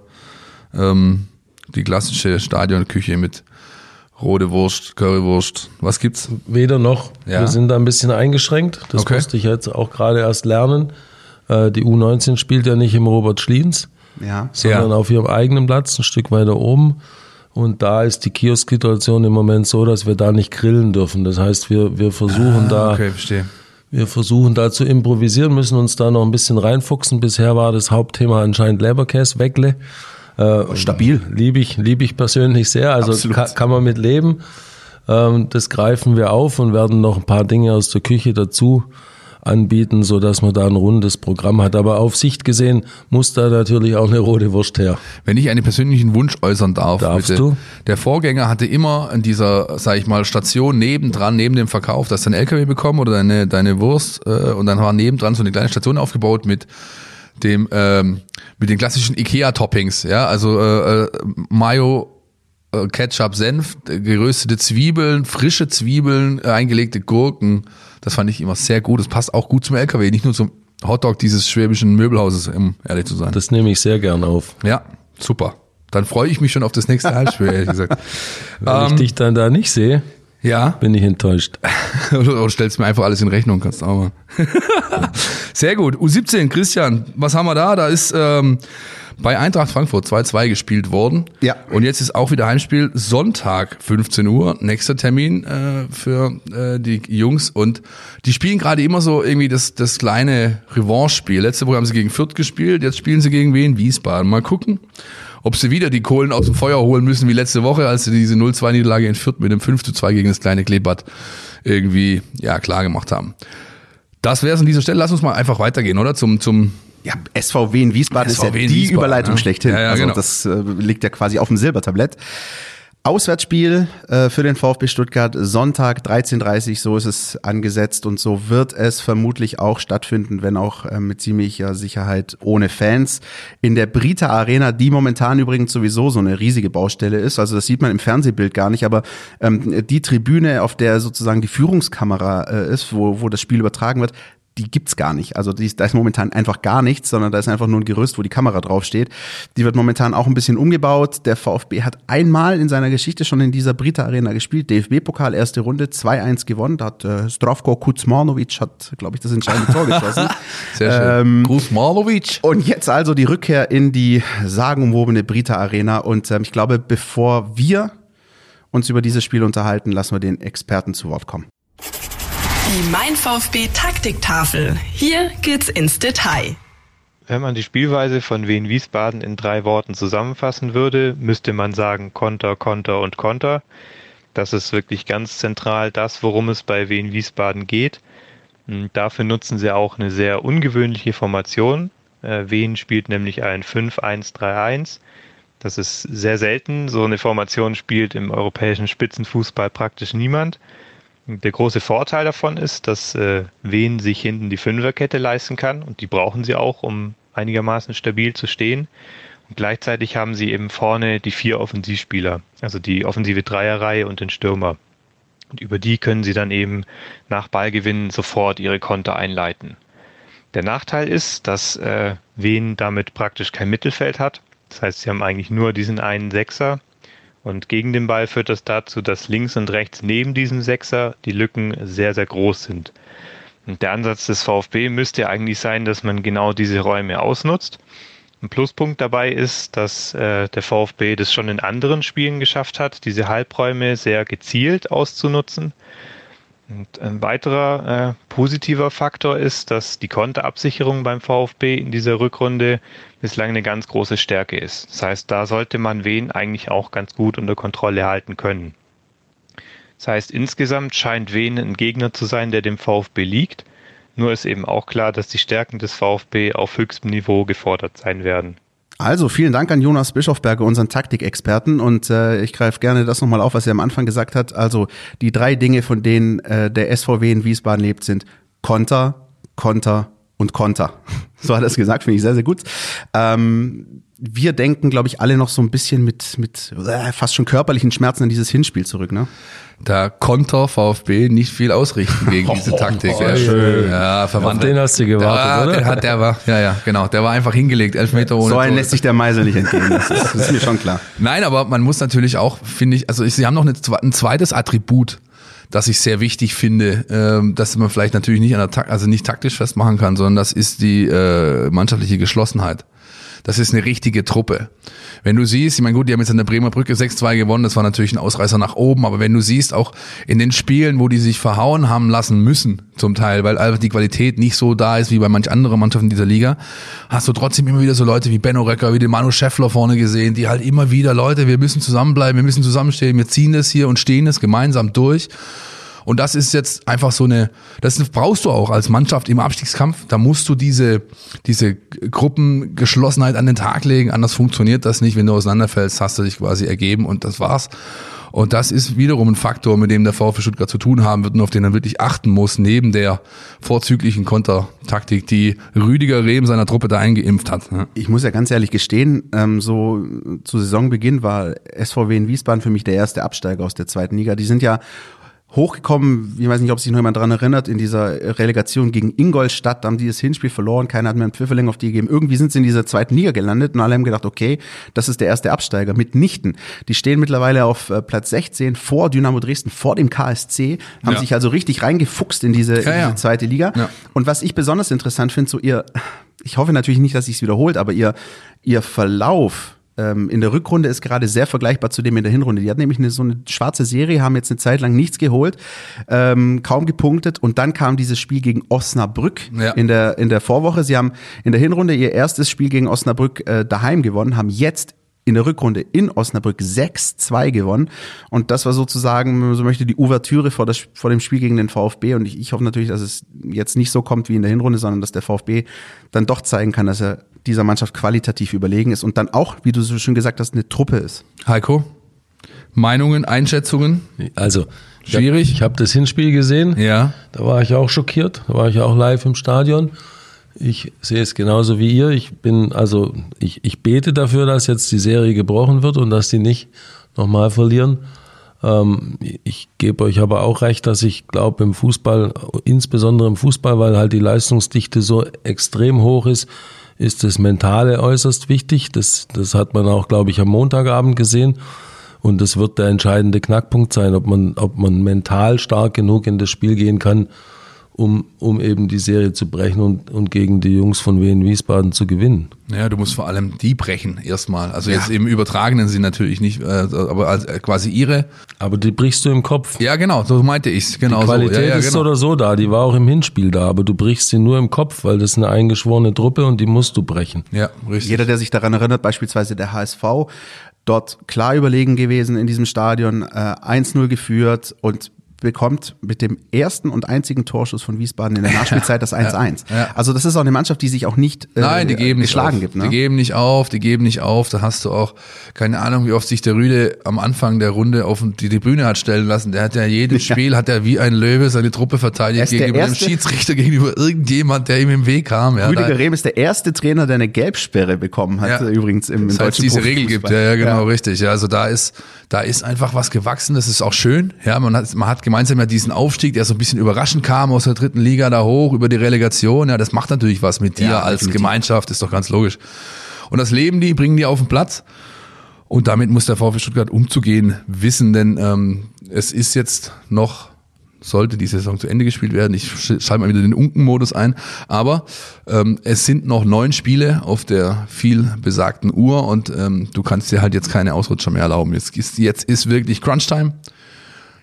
ähm, die klassische Stadionküche mit rote Wurst, Currywurst? Was gibt's? Weder noch. Ja. Wir sind da ein bisschen eingeschränkt. Das Okay. musste ich jetzt auch gerade erst lernen. Äh, Die U19 spielt ja nicht im Robert Schliens, Ja. sondern Ja. auf ihrem eigenen Platz, ein Stück weiter oben. Und da ist die Kiosk-Situation im Moment so, dass wir da nicht grillen dürfen. Das heißt, wir, wir versuchen da, Ah, Okay, verstehe. wir versuchen da zu improvisieren, müssen uns da noch ein bisschen reinfuchsen. Bisher war das Hauptthema anscheinend Leberkäse, Weckle. Äh, Stabil. Liebe ich, liebe ich persönlich sehr. Also kann, kann man mit leben. Ähm, das greifen wir auf und werden noch ein paar Dinge aus der Küche dazu anbieten, so dass man da ein rundes Programm hat. Aber auf Sicht gesehen muss da natürlich auch eine rote Wurst her. Wenn ich einen persönlichen Wunsch äußern darf, Darfst bitte. du? Der Vorgänger hatte immer an dieser, sag ich mal, Station nebendran, neben dem Verkauf, dass du einen LKW bekommen oder deine, deine Wurst äh, und dann war nebendran so eine kleine Station aufgebaut mit dem ähm, mit den klassischen Ikea-Toppings, ja, also äh, äh, Mayo, Ketchup, Senf, äh, geröstete Zwiebeln, frische Zwiebeln, äh, eingelegte Gurken. Das fand ich immer sehr gut. Das passt auch gut zum LKW, nicht nur zum Hotdog dieses schwäbischen Möbelhauses, um ehrlich zu sein. Das nehme ich sehr gern auf. Ja, super. Dann freue ich mich schon auf das nächste Heimspiel, ehrlich gesagt. <laughs> Wenn ich Ähm, dich dann da nicht sehe, ja, bin ich enttäuscht. <laughs> oder, stellst mir einfach alles in Rechnung, kannst du auch mal. <laughs> Sehr gut. U17, Christian, was haben wir da? Da ist ähm, bei Eintracht Frankfurt 2-2 gespielt worden. Ja. Und jetzt ist auch wieder Heimspiel Sonntag 15 Uhr, nächster Termin äh, für äh, die Jungs und die spielen gerade immer so irgendwie das, das kleine Revanche-Spiel. Letzte Woche haben sie gegen Fürth gespielt, jetzt spielen sie gegen wen? Wiesbaden. Mal gucken, ob sie wieder die Kohlen aus dem Feuer holen müssen wie letzte Woche, als sie diese 0-2-Niederlage in Fürth mit dem 5-2 gegen das kleine Kleebad irgendwie ja klar gemacht haben. Das wäre es an dieser Stelle. Lass uns mal einfach weitergehen, oder? Zum, zum Ja, SVW in Wiesbaden ist SVW ja in die Wiesbaden, Überleitung ja. schlechthin. Ja, ja, also genau. das äh, liegt ja quasi auf dem Silbertablett. Auswärtsspiel äh, für den VfB Stuttgart, Sonntag 13.30 so ist es angesetzt und so wird es vermutlich auch stattfinden, wenn auch äh, mit ziemlicher Sicherheit ohne Fans. In der Brita Arena, die momentan übrigens sowieso so eine riesige Baustelle ist, also das sieht man im Fernsehbild gar nicht, aber ähm, die Tribüne, auf der sozusagen die Führungskamera äh, ist, wo, wo das Spiel übertragen wird, die gibt's gar nicht. Also die, ist- da ist momentan einfach gar nichts, sondern da ist einfach nur ein Gerüst, wo die Kamera draufsteht. Die wird momentan auch ein bisschen umgebaut. Der VfB hat einmal in seiner Geschichte schon in dieser Brita Arena gespielt. DFB-Pokal, erste Runde, 2-1 gewonnen. Da hat äh, Stravko Kuzmanovic, hat, glaube ich, das entscheidende Tor geschossen. <laughs> sehr schön. Ähm, Gruß Marlovic. und jetzt also die Rückkehr in die sagenumwobene Brita Arena. Und ähm, ich glaube, bevor wir uns über dieses Spiel unterhalten, lassen wir den Experten zu Wort kommen. Die Mein VfB Taktiktafel. Hier geht's ins Detail. Wenn man die Spielweise von Wien Wiesbaden in drei Worten zusammenfassen würde, müsste man sagen Konter, Konter und Konter. Das ist wirklich ganz zentral das, worum es bei Wien Wiesbaden geht. Und Dafür nutzen sie auch eine sehr ungewöhnliche Formation. Äh, Wien spielt nämlich ein 5-1-3-1. Das ist sehr selten. So eine Formation spielt im europäischen Spitzenfußball praktisch niemand. Der große Vorteil davon ist, dass äh, Wien sich hinten die Fünferkette leisten kann und die brauchen sie auch, um einigermaßen stabil zu stehen. Und gleichzeitig haben sie eben vorne die vier Offensivspieler, also die offensive Dreierreihe und den Stürmer. Und über die können sie dann eben nach Ballgewinn sofort ihre Konter einleiten. Der Nachteil ist, dass äh, Wien damit praktisch kein Mittelfeld hat. Das heißt, sie haben eigentlich nur diesen einen Sechser und gegen den Ball führt das dazu, dass links und rechts neben diesem Sechser die Lücken sehr, sehr groß sind. Und der Ansatz des VfB müsste eigentlich sein, dass man genau diese Räume ausnutzt. Ein Pluspunkt dabei ist, dass äh, der VfB das schon in anderen Spielen geschafft hat, diese Halbräume sehr gezielt auszunutzen. Und ein weiterer äh, positiver Faktor ist, dass die Konterabsicherung beim VfB in dieser Rückrunde bislang eine ganz große Stärke ist. Das heißt, da sollte man wen eigentlich auch ganz gut unter Kontrolle halten können. Das heißt, insgesamt scheint Wen ein Gegner zu sein, der dem VfB liegt. Nur ist eben auch klar, dass die Stärken des VfB auf höchstem Niveau gefordert sein werden. Also vielen Dank an Jonas Bischofberger, unseren Taktikexperten. Und äh, ich greife gerne das nochmal auf, was er am Anfang gesagt hat. Also die drei Dinge, von denen äh, der SVW in Wiesbaden lebt, sind Konter, Konter und Konter. <laughs> So hat er es gesagt, finde ich sehr, sehr gut. Ähm, wir denken, glaube ich, alle noch so ein bisschen mit, mit äh, fast schon körperlichen Schmerzen an dieses Hinspiel zurück, ne? Da konnte VfB nicht viel ausrichten gegen <laughs> diese Taktik. Oh, ja, schön. Ja, verwandt. Auf den hast du gewartet, ja, oder? Der, hat, der war, ja, ja, genau. Der war einfach hingelegt, elf Meter ohne So einen Tor. lässt sich der Meisel nicht entgehen. Das ist, das ist mir schon klar. Nein, aber man muss natürlich auch, finde ich, also ich, sie haben noch eine, ein zweites Attribut, das ich sehr wichtig finde, ähm, dass man vielleicht natürlich nicht an der Tak also nicht taktisch festmachen kann, sondern das ist die äh, mannschaftliche Geschlossenheit. Das ist eine richtige Truppe. Wenn du siehst, ich meine, gut, die haben jetzt an der Bremer Brücke 6-2 gewonnen, das war natürlich ein Ausreißer nach oben, aber wenn du siehst, auch in den Spielen, wo die sich verhauen haben lassen müssen, zum Teil, weil einfach die Qualität nicht so da ist wie bei manch anderen Mannschaften dieser Liga, hast du trotzdem immer wieder so Leute wie Benno Röcker, wie den Manu Scheffler vorne gesehen, die halt immer wieder, Leute, wir müssen zusammenbleiben, wir müssen zusammenstehen, wir ziehen das hier und stehen es gemeinsam durch. Und das ist jetzt einfach so eine, das brauchst du auch als Mannschaft im Abstiegskampf. Da musst du diese, diese Gruppengeschlossenheit an den Tag legen. Anders funktioniert das nicht. Wenn du auseinanderfällst, hast du dich quasi ergeben und das war's. Und das ist wiederum ein Faktor, mit dem der VfB Stuttgart zu tun haben wird und auf den er wirklich achten muss, neben der vorzüglichen Kontertaktik, die Rüdiger Rehm seiner Truppe da eingeimpft hat. Ich muss ja ganz ehrlich gestehen, ähm, so zu Saisonbeginn war SVW in Wiesbaden für mich der erste Absteiger aus der zweiten Liga. Die sind ja hochgekommen, ich weiß nicht, ob sich noch jemand dran erinnert, in dieser Relegation gegen Ingolstadt, da haben die das Hinspiel verloren, keiner hat mehr einen Pfifferling auf die gegeben. Irgendwie sind sie in dieser zweiten Liga gelandet und alle haben gedacht, okay, das ist der erste Absteiger. Mitnichten. Die stehen mittlerweile auf äh, Platz 16 vor Dynamo Dresden, vor dem KSC, haben Ja. sich also richtig reingefuchst in diese, in Ja, ja. diese zweite Liga. Ja. Und was ich besonders interessant finde, so ihr, ich hoffe natürlich nicht, dass sich wiederholt, aber ihr, ihr Verlauf ähm, in der Rückrunde ist gerade sehr vergleichbar zu dem in der Hinrunde. Die hatten nämlich eine, so eine schwarze Serie, haben jetzt eine Zeit lang nichts geholt, ähm, kaum gepunktet und dann kam dieses Spiel gegen Osnabrück Ja. in, der, in der Vorwoche. Sie haben in der Hinrunde ihr erstes Spiel gegen Osnabrück äh, daheim gewonnen, haben jetzt in der Rückrunde in Osnabrück 6-2 gewonnen. Und das war sozusagen, wenn man so möchte, die Ouvertüre vor, das, vor dem Spiel gegen den VfB. Und ich, ich hoffe natürlich, dass es jetzt nicht so kommt wie in der Hinrunde, sondern dass der VfB dann doch zeigen kann, dass er dieser Mannschaft qualitativ überlegen ist und dann auch, wie du so schön gesagt hast, eine Truppe ist. Heiko, Meinungen, Einschätzungen? Also, Schwierig? Ich habe das Hinspiel gesehen. Ja. Da war ich auch schockiert. Da war ich auch live im Stadion. Ich sehe es genauso wie ihr. Ich bin, also, ich, ich bete dafür, dass jetzt die Serie gebrochen wird und dass die nicht nochmal verlieren. Ähm, ich gebe euch aber auch recht, dass ich glaube, im Fußball, insbesondere im Fußball, weil halt die Leistungsdichte so extrem hoch ist, ist das Mentale äußerst wichtig. Das, das hat man auch, glaube ich, am Montagabend gesehen. Und das wird der entscheidende Knackpunkt sein, ob man, ob man mental stark genug in das Spiel gehen kann, um, um eben die Serie zu brechen und, und gegen die Jungs von Wien Wiesbaden zu gewinnen. Ja, du musst vor allem die brechen erstmal. Also jetzt im übertragenen Sinn natürlich nicht, äh, aber als, äh, quasi ihre. Aber die brichst du im Kopf. Ja, genau, so meinte ich's. Genau Die Qualität so. Ja, ja, ist so genau. oder so da, die war auch im Hinspiel da, aber du brichst sie nur im Kopf, weil das ist eine eingeschworene Truppe und die musst du brechen. Ja, richtig. Jeder, der sich daran erinnert, beispielsweise der HSV, dort klar überlegen gewesen in diesem Stadion, äh, 1-0 geführt und bekommt mit dem ersten und einzigen Torschuss von Wiesbaden in der Nachspielzeit das <laughs> 1-1. ja. Also das ist auch eine Mannschaft, die sich auch nicht äh, Nein, die geben nicht geschlagen gibt. Ne? Die geben nicht auf, die geben nicht auf. Da hast du auch keine Ahnung, wie oft sich der Rüde am Anfang der Runde auf die Tribüne hat stellen lassen. Der hat ja jedes <laughs> Ja. Spiel hat er wie ein Löwe seine Truppe Er verteidigt gegenüber dem Schiedsrichter, gegenüber irgendjemand, der ihm im Weg kam. Ja, Rüdiger Rehm ist der erste Trainer, der eine Gelbsperre bekommen hat, Ja. äh, übrigens im, im es deutschen diese Regel gibt, ja, ja genau, richtig. Ja, also da ist, da ist einfach was gewachsen, das ist auch schön. Ja, man hat, man hat gemeinsam ja diesen Aufstieg, der so ein bisschen überraschend kam aus der dritten Liga da hoch über die Relegation. Ja, das macht natürlich was mit dir Ja, als definitiv. Gemeinschaft, ist doch ganz logisch. Und das leben die, bringen die auf den Platz. Und damit muss der VfB Stuttgart umzugehen wissen, denn ähm, es ist jetzt noch, sollte die Saison zu Ende gespielt werden, ich sch- schalte mal wieder den Unken-Modus ein, aber ähm, es sind noch neun Spiele auf der viel besagten Uhr und ähm, du kannst dir halt jetzt keine Ausrutscher mehr erlauben. Jetzt ist, jetzt ist wirklich Crunch-Time.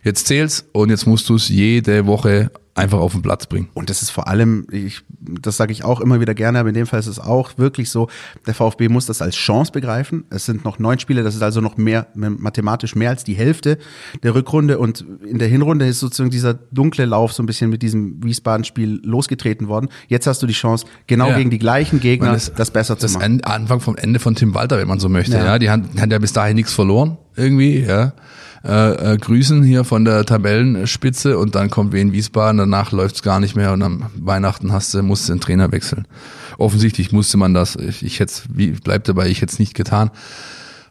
Jetzt zähl's und jetzt musst du es jede Woche einfach auf den Platz bringen. Und das ist vor allem, ich, das sage ich auch immer wieder gerne, aber in dem Fall ist es auch wirklich so, der VfB muss das als Chance begreifen. Es sind noch neun Spiele, das ist also noch mehr, mathematisch mehr als die Hälfte der Rückrunde. Und in der Hinrunde ist sozusagen dieser dunkle Lauf so ein bisschen mit diesem Wiesbaden-Spiel losgetreten worden. Jetzt hast du die Chance, genau ja. gegen die gleichen Gegner das, das, besser zu das machen. Das Anfang vom Ende von Tim Walter, wenn man so möchte. Ja, ja die haben, haben ja bis dahin nichts verloren irgendwie, ja äh, äh, grüßen hier von der Tabellenspitze und dann kommt Wien Wiesbaden, danach läuft's gar nicht mehr und am Weihnachten hast du, musst du den Trainer wechseln. Offensichtlich musste man das, ich, ich hätte wie bleibt dabei, ich hätte es nicht getan.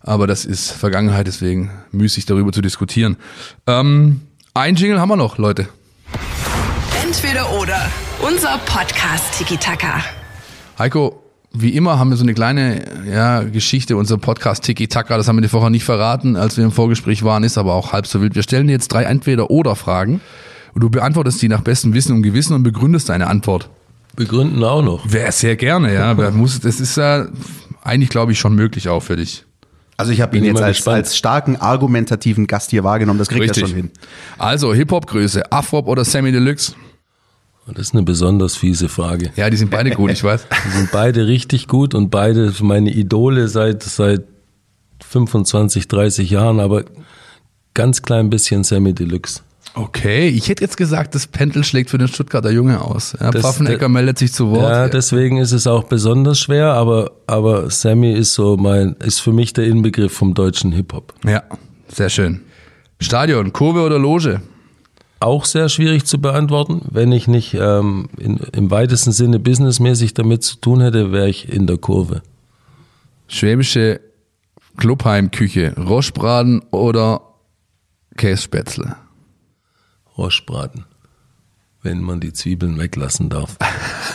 Aber das ist Vergangenheit, deswegen müßig darüber zu diskutieren. Ähm, ein Jingle haben wir noch, Leute. Entweder oder. Unser Podcast Tiki Taka. Heiko, wie immer haben wir so eine kleine ja, Geschichte, unser Podcast Tiki Taka, das haben wir die Woche nicht verraten, als wir im Vorgespräch waren, ist aber auch halb so wild. Wir stellen dir jetzt drei Entweder-Oder-Fragen und du beantwortest die nach bestem Wissen und Gewissen und begründest deine Antwort. Begründen auch noch. Wäre sehr gerne, ja. <laughs> muss, das ist ja eigentlich, glaube ich, schon möglich auch für dich. Also ich habe ihn jetzt als, als starken argumentativen Gast hier wahrgenommen, das kriegt Richtig. er schon hin. Also Hip-Hop-Größe, Afrop oder Sammy Deluxe? Das ist eine besonders fiese Frage. Ja, die sind beide gut, ich weiß. <laughs> Die sind beide richtig gut und beide meine Idole seit, seit 25, 30 Jahren, aber ganz klein bisschen Sammy Deluxe. Okay, ich hätte jetzt gesagt, das Pendel schlägt für den Stuttgarter Junge aus. Ja, das, Pfaffenecker meldet sich zu Wort. Ja, deswegen ist es auch besonders schwer, aber, aber Sammy ist so mein, ist für mich der Inbegriff vom deutschen Hip-Hop. Ja, sehr schön. Stadion, Kurve oder Loge? Auch sehr schwierig zu beantworten. Wenn ich nicht ähm, in, im weitesten Sinne businessmäßig damit zu tun hätte, wäre ich in der Kurve. Schwäbische Clubheimküche, Roschbraten oder Kässpätzle? Roschbraten wenn man die Zwiebeln weglassen darf.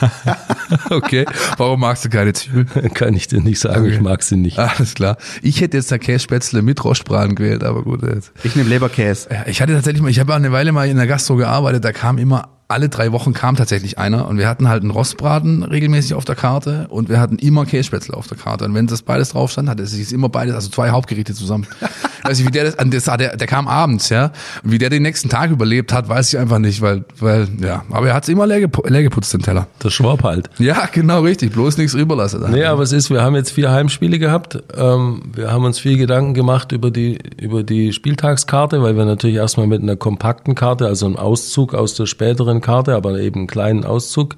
<laughs> <laughs> okay, warum magst du keine Zwiebeln? <laughs> Kann ich dir nicht sagen, okay. ich mag sie nicht. Alles klar. Ich hätte jetzt der Kässpätzle mit Rostbraten gewählt, aber gut. Jetzt. Ich nehme Leberkäse. Ich hatte tatsächlich mal, ich habe eine Weile mal in der Gastro gearbeitet, da kam immer alle drei Wochen kam tatsächlich einer und wir hatten halt einen Rostbraten regelmäßig auf der Karte und wir hatten immer Kässpätzle auf der Karte. Und wenn das beides drauf stand, hatte es sich immer beides, also zwei Hauptgerichte zusammen. <laughs> weiß ich, wie der das, das der, der kam abends, ja. Und wie der den nächsten Tag überlebt hat, weiß ich einfach nicht, weil, weil, ja. Aber er hat es immer leer, leer geputzt, den Teller. Der Schwab halt. Ja, genau, richtig. Bloß nichts rüberlassen. Nee, aber es ist, wir haben jetzt vier Heimspiele gehabt. Ähm, wir haben uns viel Gedanken gemacht über die, über die Spieltagskarte, weil wir natürlich erstmal mit einer kompakten Karte, also einem Auszug aus der späteren Karte, aber eben einen kleinen Auszug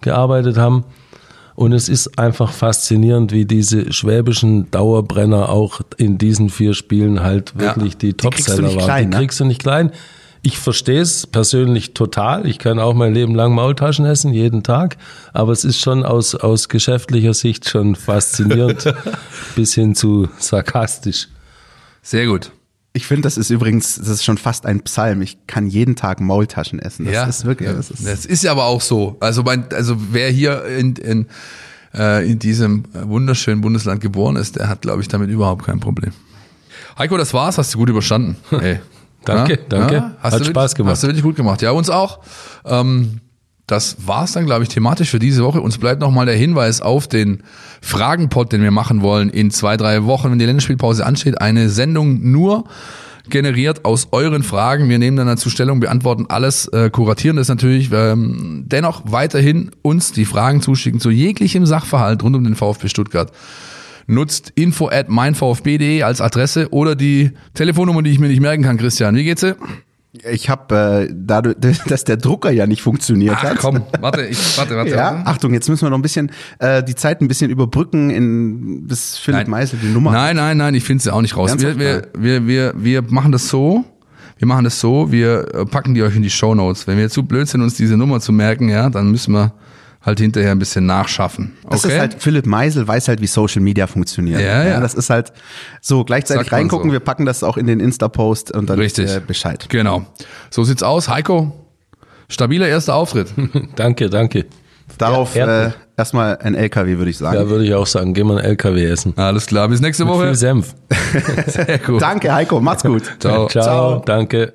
gearbeitet haben. Und es ist einfach faszinierend, wie diese schwäbischen Dauerbrenner auch in diesen vier Spielen halt wirklich ja, die Topseller waren. Klein, die kriegst du nicht klein. Ich verstehe es persönlich total. Ich kann auch mein Leben lang Maultaschen essen, jeden Tag. Aber es ist schon aus, aus geschäftlicher Sicht schon faszinierend <laughs> bis hin zu sarkastisch. Sehr gut. Ich finde, das ist übrigens, das ist schon fast ein Psalm. Ich kann jeden Tag Maultaschen essen. Das ja, ist wirklich. Ja, das, ist das ist ja aber auch so. Also mein, also wer hier in, in, äh, in diesem wunderschönen Bundesland geboren ist, der hat, glaube ich, damit überhaupt kein Problem. Heiko, das war's. Hast du gut überstanden. Hey. danke, ja? danke. Ja? Hat Spaß wirklich, gemacht. Hast du wirklich gut gemacht. Ja, uns auch. Ähm, das war's dann, glaube ich, thematisch für diese Woche. Uns bleibt nochmal der Hinweis auf den Fragenpot, den wir machen wollen in zwei, drei Wochen, wenn die Länderspielpause ansteht. Eine Sendung nur generiert aus euren Fragen. Wir nehmen dann dazu Stellung, beantworten alles, äh, kuratieren das natürlich. Ähm, dennoch weiterhin uns die Fragen zuschicken zu jeglichem Sachverhalt rund um den VfB Stuttgart. Nutzt info at meinvfb.de als Adresse oder die Telefonnummer, die ich mir nicht merken kann, Christian. Wie geht's dir? Ich habe, äh, dadurch, <laughs> dass der Drucker ja nicht funktioniert Ach, hat. komm, warte, ich, warte, warte. Ja, Achtung, jetzt müssen wir noch ein bisschen äh, die Zeit ein bisschen überbrücken, in, bis Philipp nein. Meisel die Nummer. Nein, nein, nein, ich finde sie auch nicht raus. Wir, wir, wir, wir, wir machen das so. Wir machen das so, wir äh, packen die euch in die Show Notes. Wenn wir zu blöd sind, uns diese Nummer zu merken, ja, dann müssen wir halt hinterher ein bisschen nachschaffen. Okay? Das ist halt, Philipp Meisel weiß halt, wie Social Media funktioniert. Ja, ja. ja das ist halt so, gleichzeitig reingucken, so. wir packen das auch in den Insta-Post und dann Richtig. Äh, Bescheid. Genau. So sieht's aus. Heiko, stabiler erster Auftritt. <laughs> danke, danke. Darauf ja, äh, erstmal ein LKW, würde ich sagen. Ja, würde ich auch sagen. Gehen wir ein LKW essen. Alles klar, bis nächste Woche. Mit viel Senf. <laughs> <laughs> Sehr gut. danke, Heiko. Macht's gut. Ciao. Ciao. Ciao. Danke.